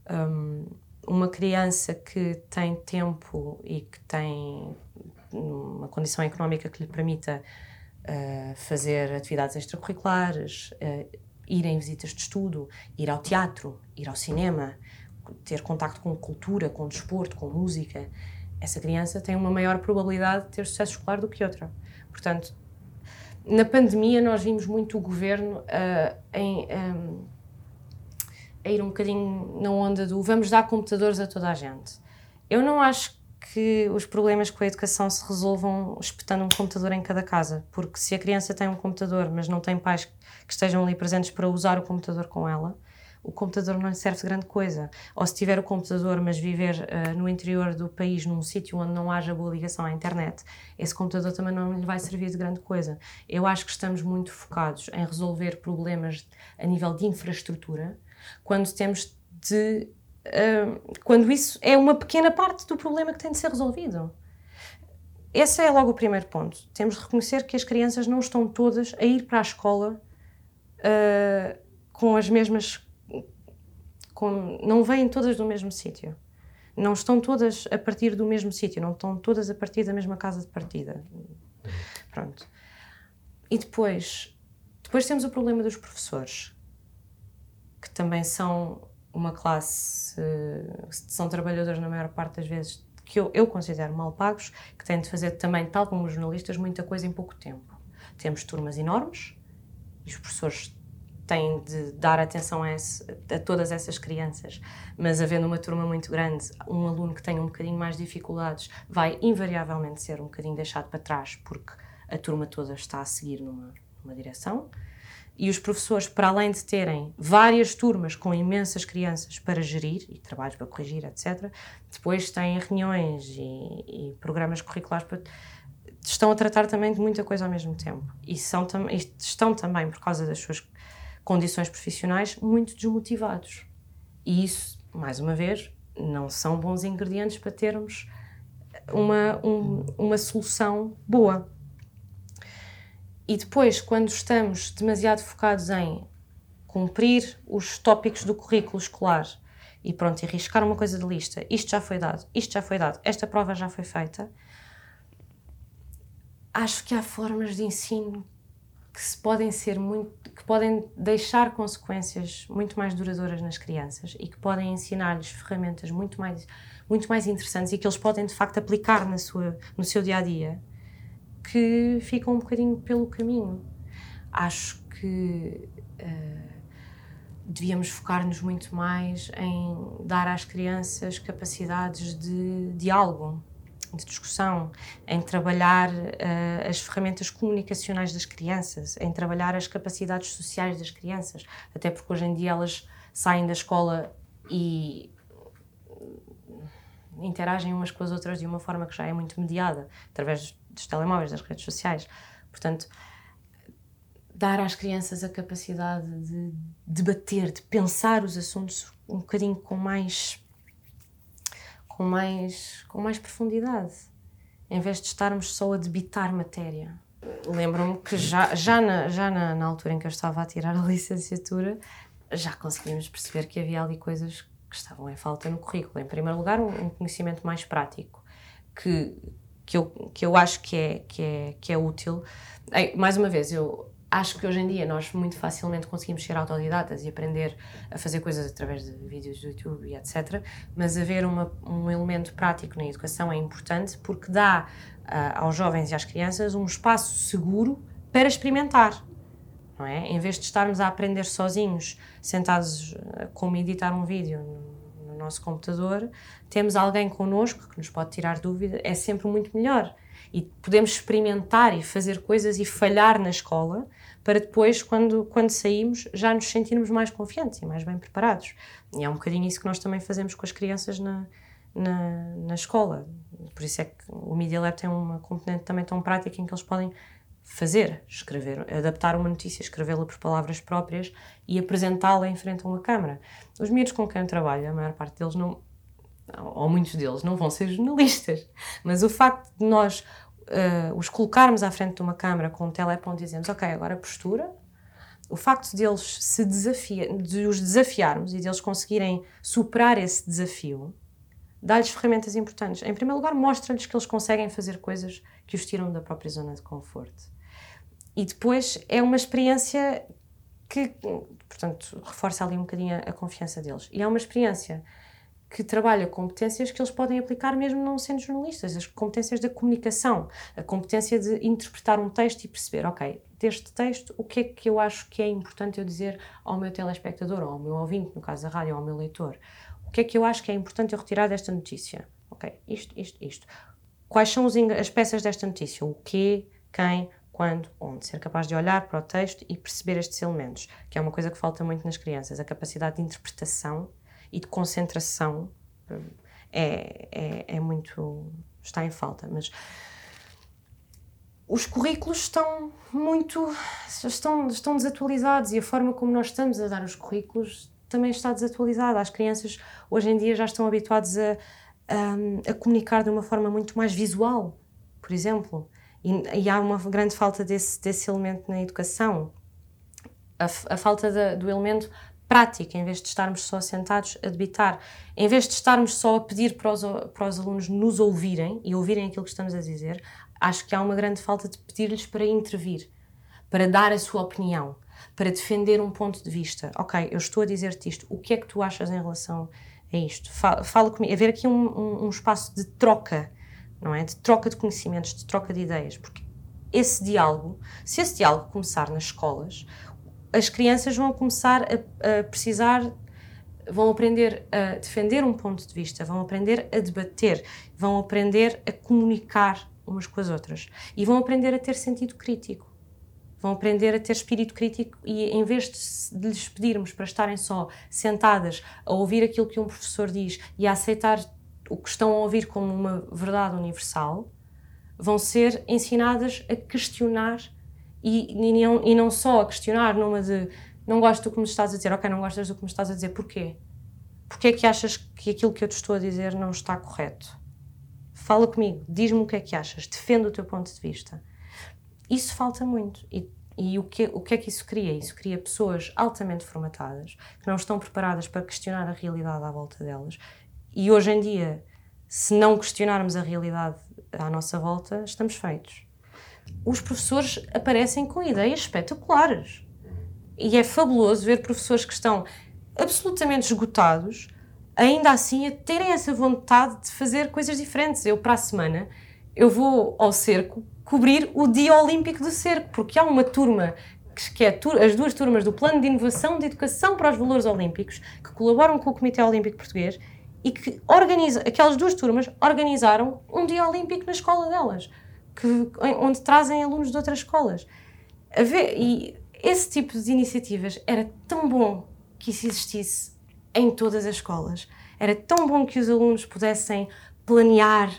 Um, uma criança que tem tempo e que tem uma condição económica que lhe permita uh, fazer atividades extracurriculares, uh, ir em visitas de estudo, ir ao teatro, ir ao cinema, ter contacto com cultura, com desporto, com música, essa criança tem uma maior probabilidade de ter sucesso escolar do que outra. Portanto, na pandemia nós vimos muito o governo uh, em, um, a ir um bocadinho na onda do vamos dar computadores a toda a gente. Eu não acho que os problemas com a educação se resolvam espetando um computador em cada casa, porque se a criança tem um computador, mas não tem pais que estejam ali presentes para usar o computador com ela, o computador não lhe serve de grande coisa. Ou se tiver o computador, mas viver uh, no interior do país, num sítio onde não haja boa ligação à internet, esse computador também não lhe vai servir de grande coisa. Eu acho que estamos muito focados em resolver problemas a nível de infraestrutura, quando temos de. Uh, quando isso é uma pequena parte do problema que tem de ser resolvido. Esse é logo o primeiro ponto. Temos de reconhecer que as crianças não estão todas a ir para a escola uh, com as mesmas com, não vêm todas do mesmo sítio. Não estão todas a partir do mesmo sítio, não estão todas a partir da mesma casa de partida. Pronto. E depois, depois temos o problema dos professores, que também são uma classe, são trabalhadores na maior parte das vezes que eu, eu considero mal pagos, que têm de fazer também, tal como os jornalistas, muita coisa em pouco tempo. Temos turmas enormes e os professores têm de dar atenção a, esse, a, todas essas crianças, mas havendo uma turma muito grande, um aluno que tem um bocadinho mais dificuldades vai invariavelmente ser um bocadinho deixado para trás, porque a turma toda está a seguir numa, numa direção. E os professores, para além de terem várias turmas com imensas crianças para gerir e trabalhos para corrigir, etc., depois têm reuniões e, e programas curriculares para estão a tratar também de muita coisa ao mesmo tempo e, são e estão também, por causa das suas condições profissionais muito desmotivados. E isso, mais uma vez, não são bons ingredientes para termos uma, um, uma solução boa. E depois, quando estamos demasiado focados em cumprir os tópicos do currículo escolar e pronto, e riscar uma coisa de lista, isto já foi dado, isto já foi dado, esta prova já foi feita, acho que há formas de ensino que se podem ser muito, que podem deixar consequências muito mais duradouras nas crianças e que podem ensinar-lhes ferramentas muito mais muito mais interessantes e que eles podem de facto aplicar na sua no seu dia a dia que ficam um bocadinho pelo caminho. Acho que uh, devíamos focar-nos muito mais em dar às crianças capacidades de diálogo de discussão, em trabalhar uh, as ferramentas comunicacionais das crianças, em trabalhar as capacidades sociais das crianças, até porque hoje em dia elas saem da escola e interagem umas com as outras de uma forma que já é muito mediada, através dos telemóveis, das redes sociais. Portanto, dar às crianças a capacidade de debater, de pensar os assuntos um bocadinho com mais com mais, com mais profundidade, em vez de estarmos só a debitar matéria. Lembro-me que já, já, na, já na, na altura em que eu estava a tirar a licenciatura, já conseguimos perceber que havia ali coisas que estavam em falta no currículo. Em primeiro lugar, um, conhecimento mais prático, que, que, eu, que eu acho que é, que é, que é útil. Mais uma vez, eu acho que hoje em dia nós muito facilmente conseguimos ser autodidatas e aprender a fazer coisas através de vídeos do YouTube e etc. Mas haver uma, um elemento prático na educação é importante porque dá uh, aos jovens e às crianças um espaço seguro para experimentar. Não é? Em vez de estarmos a aprender sozinhos, sentados uh, como editar um vídeo no, no nosso computador, temos alguém connosco que nos pode tirar dúvida, é sempre muito melhor e podemos experimentar e fazer coisas e falhar na escola para depois, quando, quando saímos, já nos sentirmos mais confiantes e mais bem preparados. E é um bocadinho isso que nós também fazemos com as crianças na, na, na escola. Por isso é que o Media Lab tem uma componente também tão prática em que eles podem fazer, escrever, adaptar uma notícia, escrevê-la por palavras próprias e apresentá-la em frente a uma câmara. Os miúdos com quem eu trabalho, a maior parte deles não, ou muitos deles, não vão ser jornalistas, mas o facto de nós uh, os colocarmos à frente de uma câmara com um teleponto e dizemos, ok, agora postura, o facto de eles se desafia, de os desafiarmos e de eles conseguirem superar esse desafio, dá-lhes ferramentas importantes. Em primeiro lugar, mostra-lhes que eles conseguem fazer coisas que os tiram da própria zona de conforto. E depois é uma experiência que, portanto, reforça ali um bocadinho a confiança deles. E é uma experiência que trabalha competências que eles podem aplicar mesmo não sendo jornalistas, as competências da comunicação, a competência de interpretar um texto e perceber, ok, deste texto, o que é que eu acho que é importante eu dizer ao meu telespectador, ou ao meu ouvinte, no caso da rádio, ou ao meu leitor. O que é que eu acho que é importante eu retirar desta notícia? Ok, isto, isto, isto. Quais são as peças desta notícia? O quê, quem, quando, onde. Ser capaz de olhar para o texto e perceber estes elementos, que é uma coisa que falta muito nas crianças. A capacidade de interpretação e de concentração é, é, é muito. está em falta. Mas os currículos estão muito. estão, estão desatualizados e a forma como nós estamos a dar os currículos também está desatualizada. As crianças hoje em dia já estão habituadas a, a, a comunicar de uma forma muito mais visual, por exemplo. E, e há uma grande falta desse, desse elemento na educação. A, a falta de, do elemento prático, em vez de estarmos só sentados a debitar, em vez de estarmos só a pedir para os, para os alunos nos ouvirem e ouvirem aquilo que estamos a dizer, acho que há uma grande falta de pedir-lhes para intervir, para dar a sua opinião para defender um ponto de vista. Ok, eu estou a dizer-te isto, o que é que tu achas em relação a isto? Fala, fala comigo, haver aqui um, um, um, espaço de troca, não é? De troca de conhecimentos, de troca de ideias, porque esse diálogo, se esse diálogo começar nas escolas, as crianças vão começar a, a precisar vão aprender a defender um ponto de vista, vão aprender a debater, vão aprender a comunicar umas com as outras e vão aprender a ter sentido crítico vão aprender a ter espírito crítico e em vez de, lhes pedirmos para estarem só sentadas a ouvir aquilo que um professor diz e a aceitar o que estão a ouvir como uma verdade universal, vão ser ensinadas a questionar e, e, não, e não só a questionar numa de não gosto do que me estás a dizer, ok, não gostas do que me estás a dizer, porquê? Porquê é que achas que aquilo que eu te estou a dizer não está correto? Fala comigo, diz-me o que é que achas, defende o teu ponto de vista. Isso falta muito. E, e o, que, o que é que isso cria? Isso cria pessoas altamente formatadas, que não estão preparadas para questionar a realidade à volta delas. E hoje em dia, se não questionarmos a realidade à nossa volta, estamos feitos. Os professores aparecem com ideias espetaculares. E é fabuloso ver professores que estão absolutamente esgotados, ainda assim a terem essa vontade de fazer coisas diferentes. Eu, para a semana, eu vou ao cerco cobrir o Dia Olímpico do Cerco, porque há uma turma que é as duas turmas do Plano de Inovação de Educação para os Valores Olímpicos, que colaboram com o Comitê Olímpico Português e que organiza, aquelas duas turmas organizaram um dia olímpico na escola delas, que, onde trazem alunos de outras escolas. Ver, e esse tipo de iniciativas era tão bom que isso existisse em todas as escolas. Era tão bom que os alunos pudessem planear,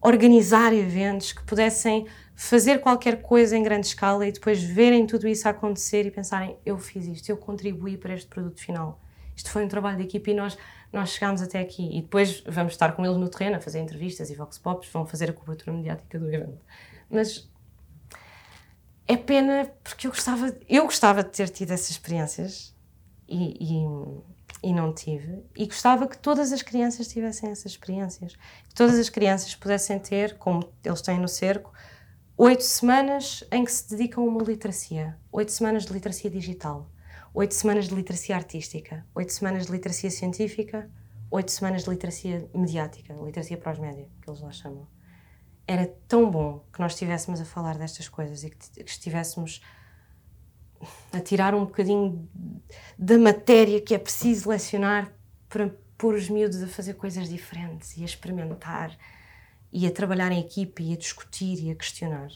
organizar eventos, que pudessem fazer qualquer coisa em grande escala e depois verem tudo isso acontecer e pensarem: eu fiz isto, eu contribuí para este produto final. Isto foi um trabalho de equipe e nós, nós chegámos até aqui. E depois vamos estar com eles no terreno a fazer entrevistas e vox pops, vão fazer a cobertura mediática do evento. Mas é pena porque eu gostava, eu gostava de ter tido essas experiências e, e, e não tive. E gostava que todas as crianças tivessem essas experiências. Que todas as crianças pudessem ter, como eles têm no cerco, oito semanas em que se dedicam a uma literacia, oito semanas de literacia digital, oito semanas de literacia artística, oito semanas de literacia científica, oito semanas de literacia mediática, literacia para os média, que eles lá chamam. Era tão bom que nós estivéssemos a falar destas coisas e que, estivéssemos a tirar um bocadinho da matéria que é preciso lecionar para pôr os miúdos a fazer coisas diferentes e a experimentar e a trabalhar em equipe e a discutir e a questionar.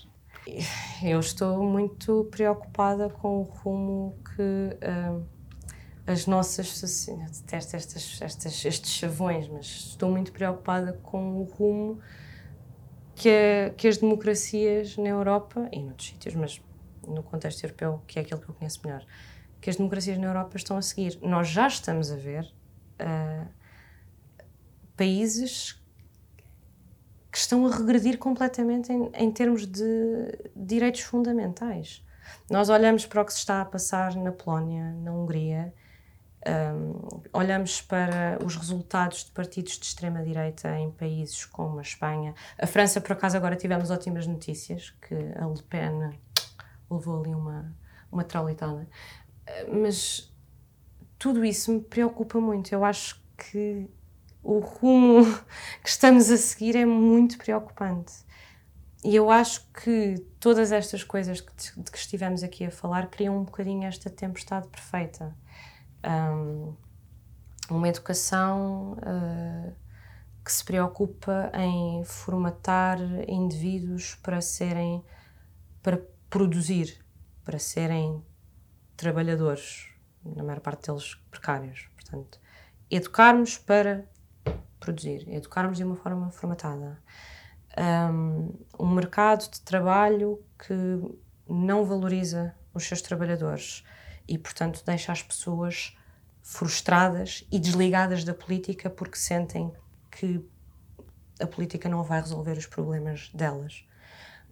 Eu estou muito preocupada com o rumo que uh, as nossas detesto estas, estas, estes chavões, mas estou muito preocupada com o rumo que, que as democracias na Europa e noutros sítios, mas no contexto europeu, que é aquele que eu conheço melhor, que as democracias na Europa estão a seguir. Nós já estamos a ver uh, países que estão a regredir completamente em, em termos de direitos fundamentais. Nós olhamos para o que se está a passar na Polónia, na Hungria, um, olhamos para os resultados de partidos de extrema-direita em países como a Espanha. A França, por acaso, agora tivemos ótimas notícias, que a Le Pen levou ali uma, uma traulitada. Mas tudo isso me preocupa muito. Eu acho que o rumo que estamos a seguir é muito preocupante. E eu acho que todas estas coisas de que estivemos aqui a falar criam um bocadinho esta tempestade perfeita. Um, uma educação uh, que se preocupa em formatar indivíduos para serem para produzir, para serem trabalhadores, na maior parte deles precários. Portanto, educarmos para produzir, educarmos de uma forma formatada. Um, um mercado de trabalho que não valoriza os seus trabalhadores e, portanto, deixa as pessoas frustradas e desligadas da política porque sentem que a política não vai resolver os problemas delas.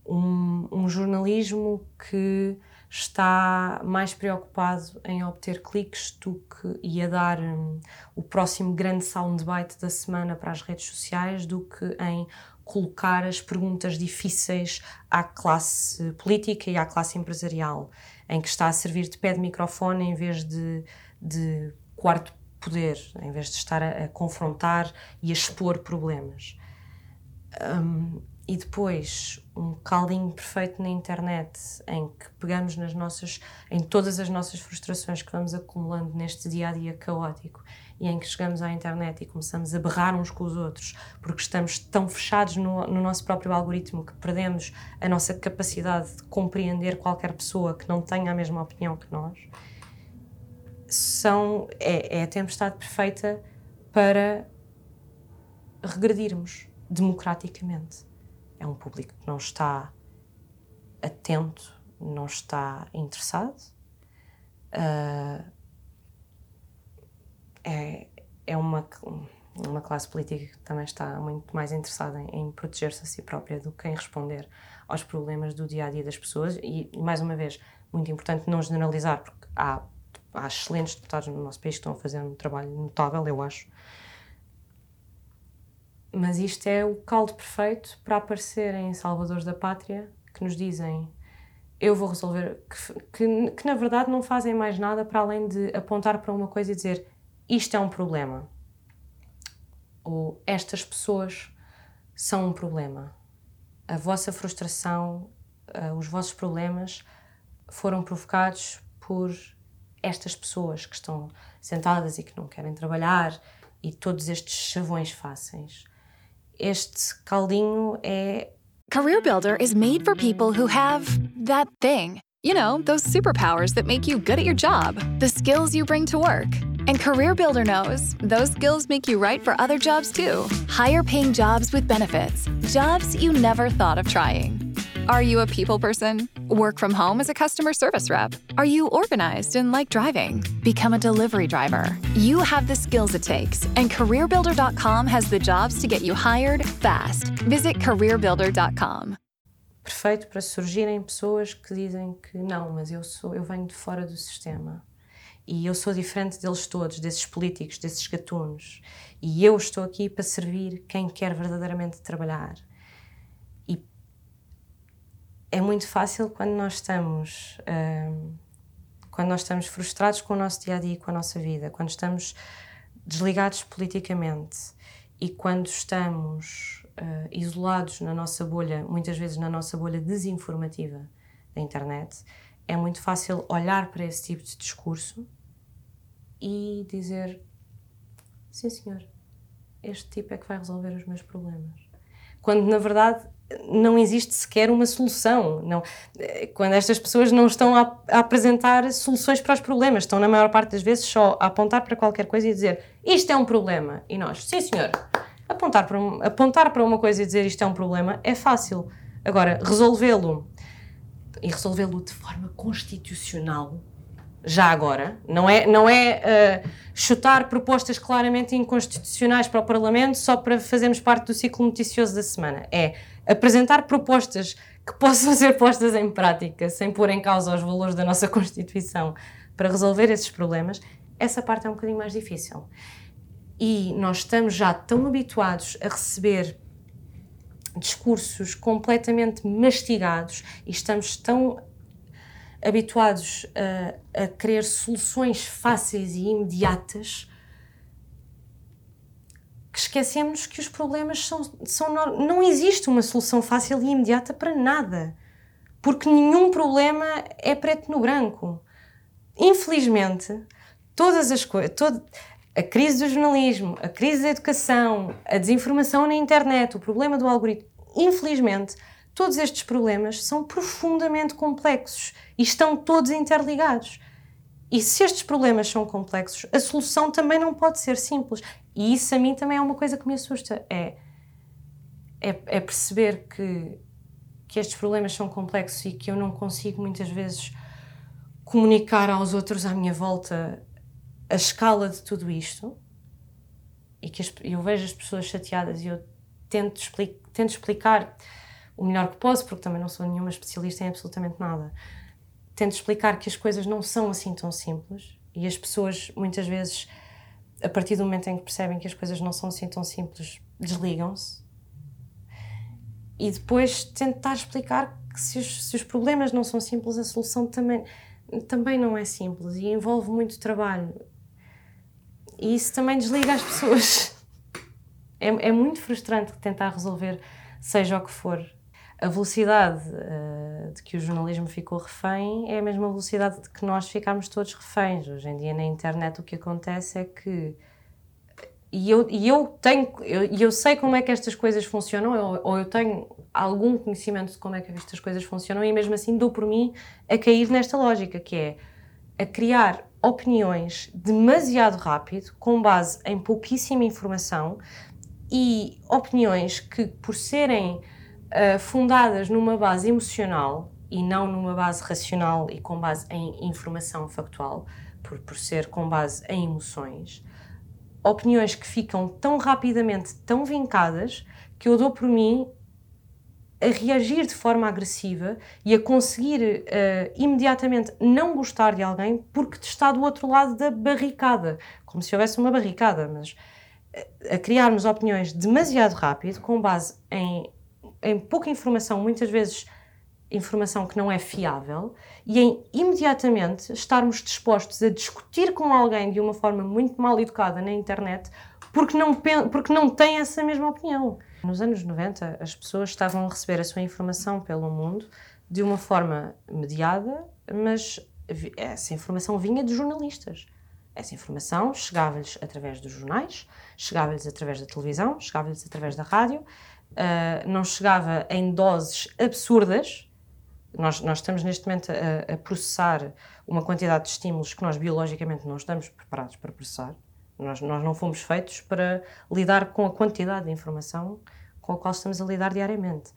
Um, um jornalismo que está mais preocupado em obter cliques do que e a dar um, o próximo grande soundbite da semana para as redes sociais do que em colocar as perguntas difíceis à classe política e à classe empresarial, em que está a servir de pé de microfone em vez de, de quarto poder, em vez de estar a, a confrontar e a expor problemas. Um, e depois um caldinho perfeito na internet em que pegamos nas nossas em todas as nossas frustrações que vamos acumulando neste dia a dia caótico e em que chegamos à internet e começamos a berrar uns com os outros porque estamos tão fechados no, no nosso próprio algoritmo que perdemos a nossa capacidade de compreender qualquer pessoa que não tenha a mesma opinião que nós são é, é a tempestade perfeita para regredirmos democraticamente. É um público que não está atento, não está interessado. Uh, é, é uma, uma classe política que também está muito mais interessada em, em proteger-se a si própria do que em responder aos problemas do dia a dia das pessoas. E, mais uma vez, muito importante não generalizar, porque há, há excelentes deputados no nosso país que estão a fazer um trabalho notável, eu acho. Mas isto é o caldo perfeito para aparecerem salvadores da pátria que nos dizem eu vou resolver, que, que, que, na verdade não fazem mais nada para além de apontar para uma coisa e dizer isto é um problema. Ou estas pessoas são um problema. A vossa frustração, uh, os vossos problemas foram provocados por estas pessoas que estão sentadas e que não querem trabalhar e todos estes chavões fáceis. Este caldinho é. Career Builder is made for people who have that thing. You know, those superpowers that make you good at your job, the skills you bring to work. And Career Builder knows those skills make you right for other jobs too. Higher paying jobs with benefits, jobs you never thought of trying. Are you a people person? Work from home as a customer service rep? Are you organized and like driving? Become a delivery driver. You have the skills it takes, and CareerBuilder.com has the jobs to get you hired fast. Visit CareerBuilder.com. Perfeito para surgirem pessoas que dizem que não, mas eu sou, eu venho de fora do sistema. E eu sou diferente deles todos, desses políticos, desses gatunos. E eu estou aqui para servir quem quer verdadeiramente trabalhar. É muito fácil quando nós estamos. Uh, quando nós estamos frustrados com o nosso dia a dia, com a nossa vida, quando estamos desligados politicamente e quando estamos uh, isolados na nossa bolha, muitas vezes na nossa bolha desinformativa da internet, é muito fácil olhar para esse tipo de discurso e dizer: sim, senhor, este tipo é que vai resolver os meus problemas. Quando na verdade não existe sequer uma solução. Não, quando estas pessoas não estão a, a, apresentar soluções para os problemas, estão na maior parte das vezes só a apontar para qualquer coisa e dizer isto é um problema. E nós, sim senhor, apontar para, um, apontar para uma coisa e dizer isto é um problema é fácil. Agora, resolvê-lo e resolvê-lo de forma constitucional, já agora, não é, não é uh, chutar propostas claramente inconstitucionais para o Parlamento só para fazermos parte do ciclo noticioso da semana. É apresentar propostas que possam ser postas em prática sem pôr em causa os valores da nossa Constituição para resolver esses problemas. Essa parte é um bocadinho mais difícil. E nós estamos já tão habituados a receber discursos completamente mastigados e estamos tão habituados a, a querer soluções fáceis e imediatas que esquecemos que os problemas são, são. Não existe uma solução fácil e imediata para nada. Porque nenhum problema é preto no branco. Infelizmente, todas as coisas. A crise do jornalismo, a crise da educação, a desinformação na internet, o problema do algoritmo. Infelizmente, todos estes problemas são profundamente complexos e estão todos interligados. E se estes problemas são complexos, a solução também não pode ser simples. E isso a mim também é uma coisa que me assusta. É, é, é perceber que, que estes problemas são complexos e que eu não consigo muitas vezes comunicar aos outros à minha volta a escala de tudo isto. E que as, eu vejo as pessoas chateadas e eu tento, tento explicar o melhor que posso, porque também não sou nenhuma especialista em absolutamente nada tento explicar que as coisas não são assim tão simples e as pessoas muitas vezes a partir do momento em que percebem que as coisas não são assim tão simples desligam-se. E depois tentar explicar que se os, se os, problemas não são simples a solução também também não é simples e envolve muito trabalho. E isso também desliga as pessoas. É, é muito frustrante tentar resolver seja o que for a velocidade uh, de que o jornalismo ficou refém é a mesma velocidade de que nós ficámos todos reféns. Hoje em dia, na internet, o que acontece é que. E eu, e eu tenho. Eu, eu, sei como é que estas coisas funcionam, ou, ou, eu tenho algum conhecimento de como é que estas coisas funcionam, e mesmo assim dou por mim a cair nesta lógica, que é a criar opiniões demasiado rápido, com base em pouquíssima informação, e opiniões que, por serem uh, fundadas numa base emocional e não numa base racional e com base em informação factual, por, por ser com base em emoções, opiniões que ficam tão rapidamente tão vincadas que eu dou por mim a reagir de forma agressiva e a conseguir uh, imediatamente não gostar de alguém porque está do outro lado da barricada, como se houvesse uma barricada, mas a criarmos opiniões demasiado rápido, com base em em pouca informação, muitas vezes informação que não é fiável, e em imediatamente estarmos dispostos a discutir com alguém de uma forma muito mal educada na internet porque não, porque não tem essa mesma opinião. Nos anos 90, as pessoas estavam a receber a sua informação pelo mundo de uma forma mediada, mas essa informação vinha de jornalistas. Essa informação chegava-lhes através dos jornais, chegava-lhes através da televisão, chegava-lhes através da rádio uh, não chegava em doses absurdas. Nós, nós estamos neste momento a, a, processar uma quantidade de estímulos que nós biologicamente não estamos preparados para processar. Nós, nós não fomos feitos para lidar com a quantidade de informação com a qual estamos a lidar diariamente.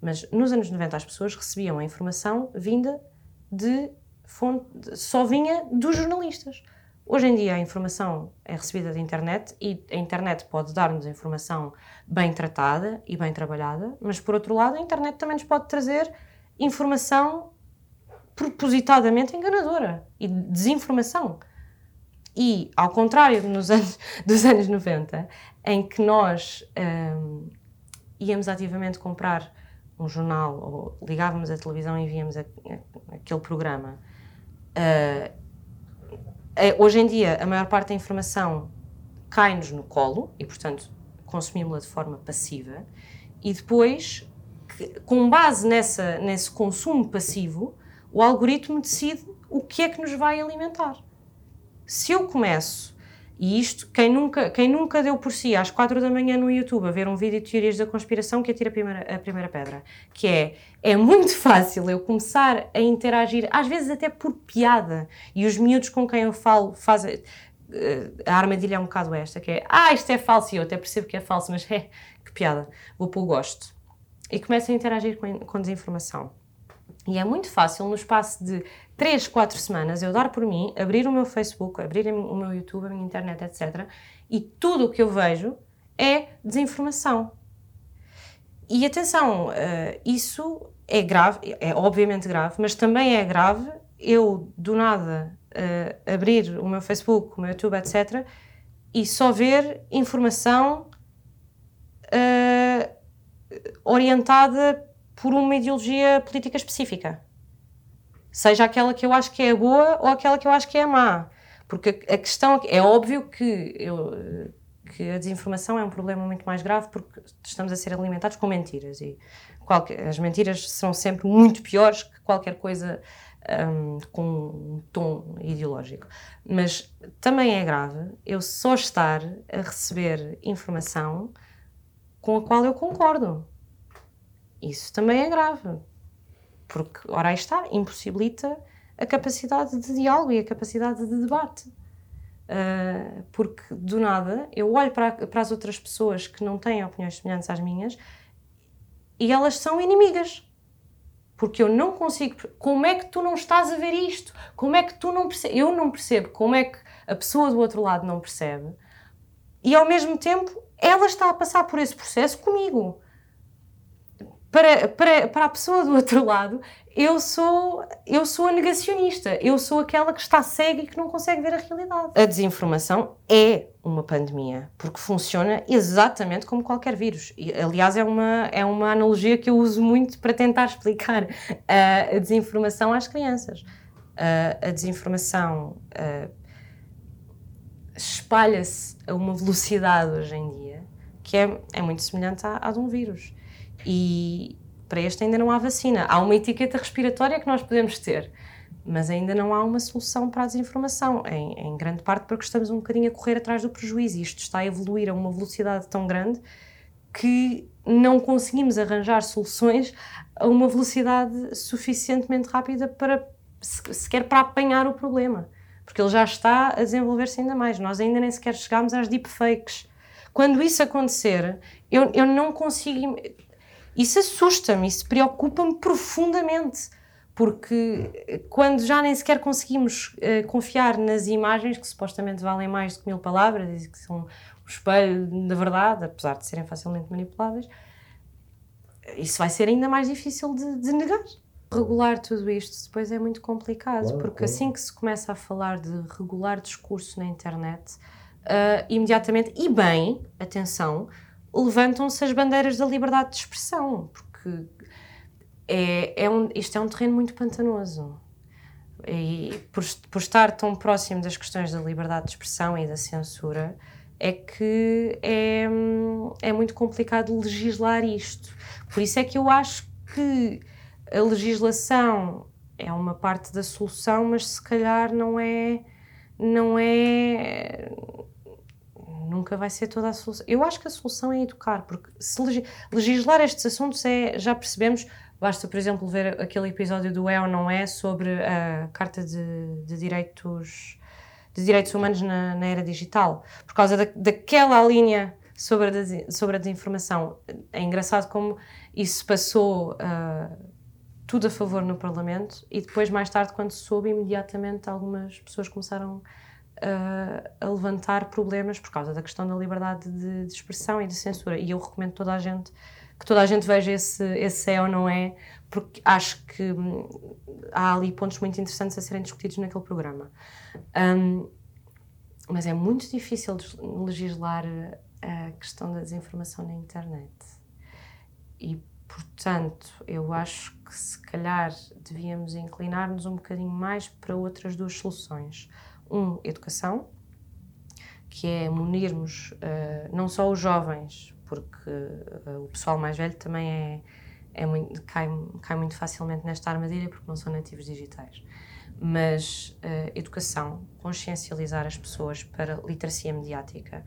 Mas nos anos 90 as pessoas recebiam a informação vinda de fonte, só vinha dos jornalistas. Hoje em dia a informação é recebida da internet e a internet pode dar-nos informação bem tratada e bem trabalhada, mas por outro lado a internet também nos pode trazer informação propositadamente enganadora e desinformação. E, ao contrário nos anos, dos anos 90, em que nós hum, íamos ativamente comprar um jornal ou ligávamos a televisão e víamos a, a, aquele programa, uh, hoje em dia, a maior parte da informação cai-nos no colo e, portanto, consumimos-la de forma passiva. E depois, com base nessa, nesse consumo passivo, o algoritmo decide o que é que nos vai alimentar. Se eu começo e isto, quem nunca, quem nunca deu por si às quatro da manhã no YouTube a ver um vídeo de teorias da conspiração que atira a primeira, a primeira pedra, que é, é muito fácil eu começar a interagir, às vezes até por piada, e os miúdos com quem eu falo fazem, uh, a armadilha é um bocado esta, que é, ah, isto é falso, e eu até percebo que é falso, mas é, que piada, vou pôr gosto. E começo a interagir com, com desinformação. E é muito fácil, no espaço de 3, 4 semanas, eu dar por mim, abrir o meu Facebook, abrir o meu YouTube, a minha internet, etc. E tudo o que eu vejo é desinformação. E atenção, uh, isso é grave, é obviamente grave, mas também é grave eu, do nada, uh, abrir o meu Facebook, o meu YouTube, etc. e só ver informação uh, orientada por uma ideologia política específica. Seja aquela que eu acho que é boa ou aquela que eu acho que é má. Porque a questão é óbvio que, eu, que a desinformação é um problema muito mais grave porque estamos a ser alimentados com mentiras e qualquer, as mentiras são sempre muito piores que qualquer coisa um, com um tom ideológico. Mas também é grave eu só estar a receber informação com a qual eu concordo Isso também é grave, porque, ora aí está, impossibilita a capacidade de diálogo e a capacidade de debate. Uh, porque do nada eu olho para, para as outras pessoas que não têm opiniões semelhantes às minhas e elas são inimigas. Porque eu não consigo. Como é que tu não estás a ver isto? Como é que tu não percebes? Eu não percebo como é que a pessoa do outro lado não percebe e ao mesmo tempo ela está a passar por esse processo comigo. Para, para, para a pessoa do outro lado, eu sou, eu sou a negacionista, eu sou aquela que está cega e que não consegue ver a realidade. A desinformação é uma pandemia, porque funciona exatamente como qualquer vírus. E, aliás, é uma, é uma analogia que eu uso muito para tentar explicar uh, a desinformação às crianças. Uh, a desinformação uh, espalha-se a uma velocidade hoje em dia que é, é muito semelhante à, à de um vírus. E para este ainda não há vacina. Há uma etiqueta respiratória que nós podemos ter, mas ainda não há uma solução para a desinformação, em, em grande parte porque estamos um bocadinho a correr atrás do prejuízo. Isto está a evoluir a uma velocidade tão grande que não conseguimos arranjar soluções a uma velocidade suficientemente rápida para sequer para apanhar o problema, porque ele já está a desenvolver-se ainda mais. Nós ainda nem sequer chegámos às deepfakes. Quando isso acontecer, eu, eu não consigo. Isso assusta-me, isso preocupa-me profundamente, porque quando já nem sequer conseguimos uh, confiar nas imagens que supostamente valem mais do que mil palavras e que são o espelho da verdade, apesar de serem facilmente manipuláveis, isso vai ser ainda mais difícil de, de negar. Regular tudo isto depois é muito complicado, claro, porque claro. assim que se começa a falar de regular discurso na internet, uh, imediatamente, e bem, atenção, levantam-se as bandeiras da liberdade de expressão, porque é, é um, isto é um terreno muito pantanoso. E por, por estar tão próximo das questões da liberdade de expressão e da censura, é que é, é muito complicado legislar isto. Por isso é que eu acho que a legislação é uma parte da solução, mas se calhar não é não é nunca vai ser toda a solução. Eu acho que a solução é educar, porque se legislar estes assuntos é, já percebemos, basta, por exemplo, ver aquele episódio do É ou Não É sobre a Carta de, de Direitos de Direitos Humanos na, na Era Digital, por causa da, daquela linha sobre a, sobre a desinformação. É engraçado como isso passou uh, tudo a favor no Parlamento e depois, mais tarde, quando se soube, imediatamente algumas pessoas começaram a, a levantar problemas por causa da questão da liberdade de, de, expressão e de censura. E eu recomendo toda a gente que toda a gente veja esse, esse é ou não é, porque acho que hum, há ali pontos muito interessantes a serem discutidos naquele programa. Um, mas é muito difícil legislar a questão da desinformação na internet. E, portanto, eu acho que se calhar devíamos inclinar-nos um bocadinho mais para outras duas soluções um, educação, que é munirmos uh, não só os jovens, porque uh, o pessoal mais velho também é, é muito, cai, cai muito facilmente nesta armadilha porque não são nativos digitais. Mas uh, educação, consciencializar as pessoas para literacia mediática,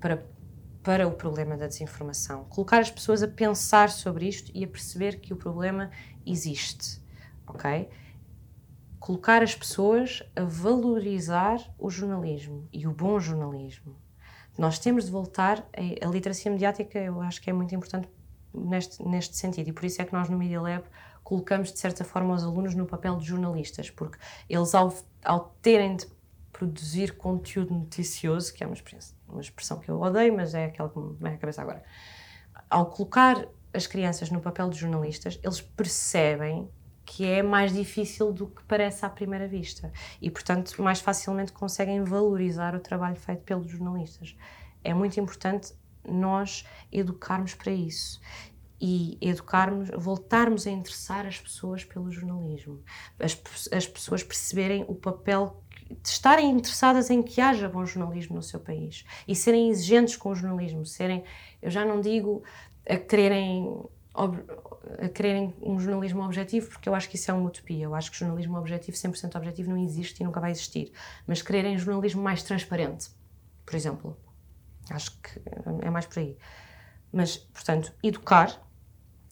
para, para o problema da desinformação, colocar as pessoas a pensar sobre isto e a perceber que o problema existe, ok? Colocar as pessoas a valorizar o jornalismo e o bom jornalismo. Nós temos de voltar, a, a literacia mediática eu acho que é muito importante neste, neste sentido e por isso é que nós no Media Lab colocamos de certa forma os alunos no papel de jornalistas, porque eles ao, ao terem de produzir conteúdo noticioso, que é uma, uma expressão que eu odeio, mas é aquela que me vem à cabeça agora, ao colocar as crianças no papel de jornalistas, eles percebem que é mais difícil do que parece à primeira vista e, portanto, mais facilmente conseguem valorizar o trabalho feito pelos jornalistas. É muito importante nós educarmos para isso e educarmos, voltarmos a interessar as pessoas pelo jornalismo, as, as pessoas perceberem o papel de estarem interessadas em que haja bom jornalismo no seu país e serem exigentes com o jornalismo, serem, eu já não digo a quererem a quererem um jornalismo objetivo, porque eu acho que isso é uma utopia. Eu acho que jornalismo objetivo, 100% objetivo, não existe e nunca vai existir. Mas quererem jornalismo mais transparente, por exemplo. Acho que é mais por aí. Mas, portanto, educar,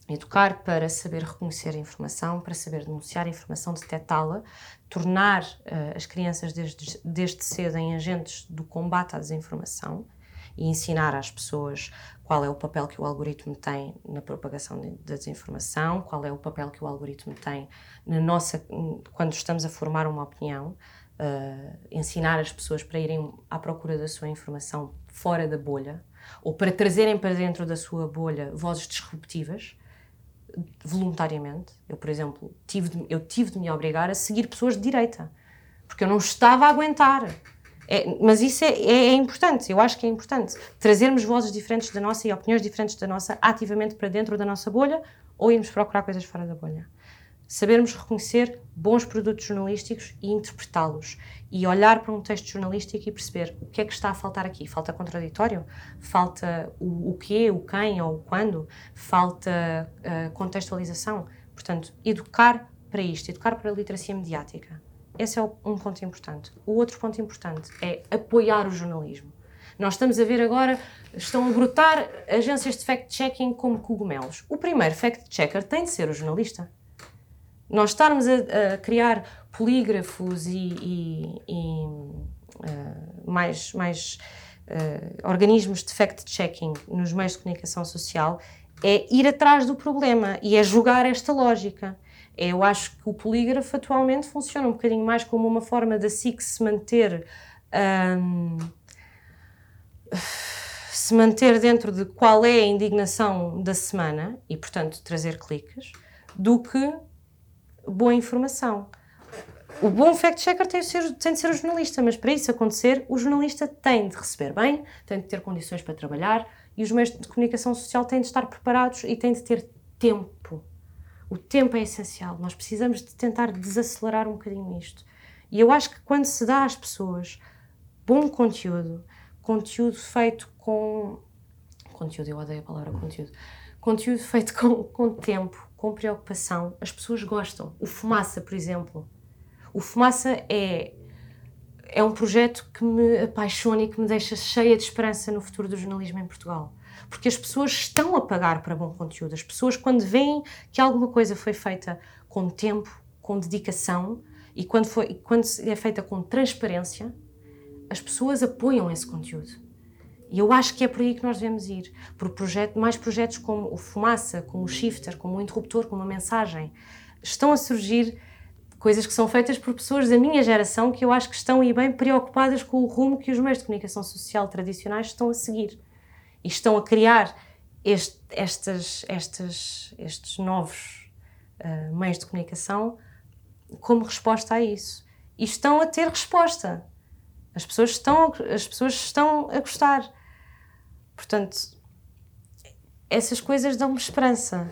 Educar para saber reconhecer a informação, para saber denunciar a informação, detectá-la, tornar uh, as crianças desde, desde cedo em agentes do combate à desinformação e ensinar às pessoas qual é o papel que o algoritmo tem na propagação da desinformação, qual é o papel que o algoritmo tem na nossa quando estamos a formar uma opinião, uh, ensinar as pessoas para irem à procura da sua informação fora da bolha ou para trazerem para dentro da sua bolha vozes disruptivas voluntariamente. Eu, por exemplo, tive de, eu tive de me obrigar a seguir pessoas de direita, porque eu não estava a aguentar. É, mas isso é, é, é, importante, eu acho que é importante. Trazermos vozes diferentes da nossa e opiniões diferentes da nossa ativamente para dentro da nossa bolha ou irmos procurar coisas fora da bolha sabermos reconhecer bons produtos jornalísticos e interpretá-los e olhar para um texto jornalístico e perceber o que é que está a faltar aqui. Falta contraditório? Falta o, o quê, o quem ou o quando? Falta uh, contextualização? Portanto, educar para isto, educar para a literacia mediática. Esse é um ponto importante. O outro ponto importante é apoiar o jornalismo. Nós estamos a ver agora, estão a brotar agências de fact-checking como cogumelos. O primeiro fact-checker tem de ser o jornalista. Nós estarmos a, a criar polígrafos e, e, e uh, mais, mais uh, organismos de fact-checking nos meios de comunicação social é ir atrás do problema e é julgar esta lógica. Eu acho que o polígrafo atualmente funciona um bocadinho mais como uma forma da SIC se manter. Um, se manter dentro de qual é a indignação da semana e, portanto, trazer cliques, do que boa informação. O bom fact-checker tem, tem, de ser o jornalista, mas para isso acontecer, o jornalista tem de receber bem, tem de ter condições para trabalhar e os meios de comunicação social têm de estar preparados e têm de ter tempo. O tempo é essencial. Nós precisamos de tentar desacelerar um bocadinho isto. E eu acho que quando se dá às pessoas bom conteúdo, conteúdo feito com. Conteúdo, eu odeio a palavra conteúdo. Conteúdo feito com, com tempo, com preocupação, as pessoas gostam. O Fumaça, por exemplo. O Fumaça é, é um projeto que me apaixona e que me deixa cheia de esperança no futuro do jornalismo em Portugal. Porque as pessoas estão a pagar para bom conteúdo. As pessoas, quando veem que alguma coisa foi feita com tempo, com dedicação e quando, foi, quando é feita com transparência, as pessoas apoiam esse conteúdo. E eu acho que é por aí que nós devemos ir. Por projeto, mais projetos como o Fumaça, como o Shifter, como o Interruptor, como a Mensagem. Estão a surgir coisas que são feitas por pessoas da minha geração que eu acho que estão aí bem preocupadas com o rumo que os meios de comunicação social tradicionais estão a seguir. E estão a criar este, estas, estas, estes novos uh, meios de comunicação como resposta a isso. E estão a ter resposta. As pessoas estão, as pessoas estão a gostar. Portanto, essas coisas dão-me esperança.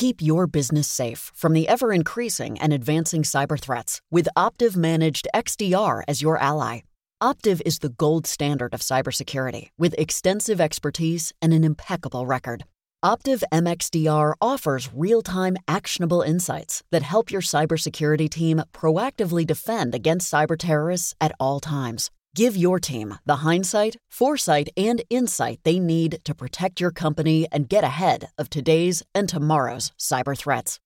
Keep your business safe from the ever increasing and advancing cyber threats with Optiv Managed XDR as your ally. Optiv is the gold standard of cybersecurity with extensive expertise and an impeccable record. Optiv MXDR offers real time actionable insights that help your cybersecurity team proactively defend against cyber terrorists at all times. Give your team the hindsight, foresight, and insight they need to protect your company and get ahead of today's and tomorrow's cyber threats.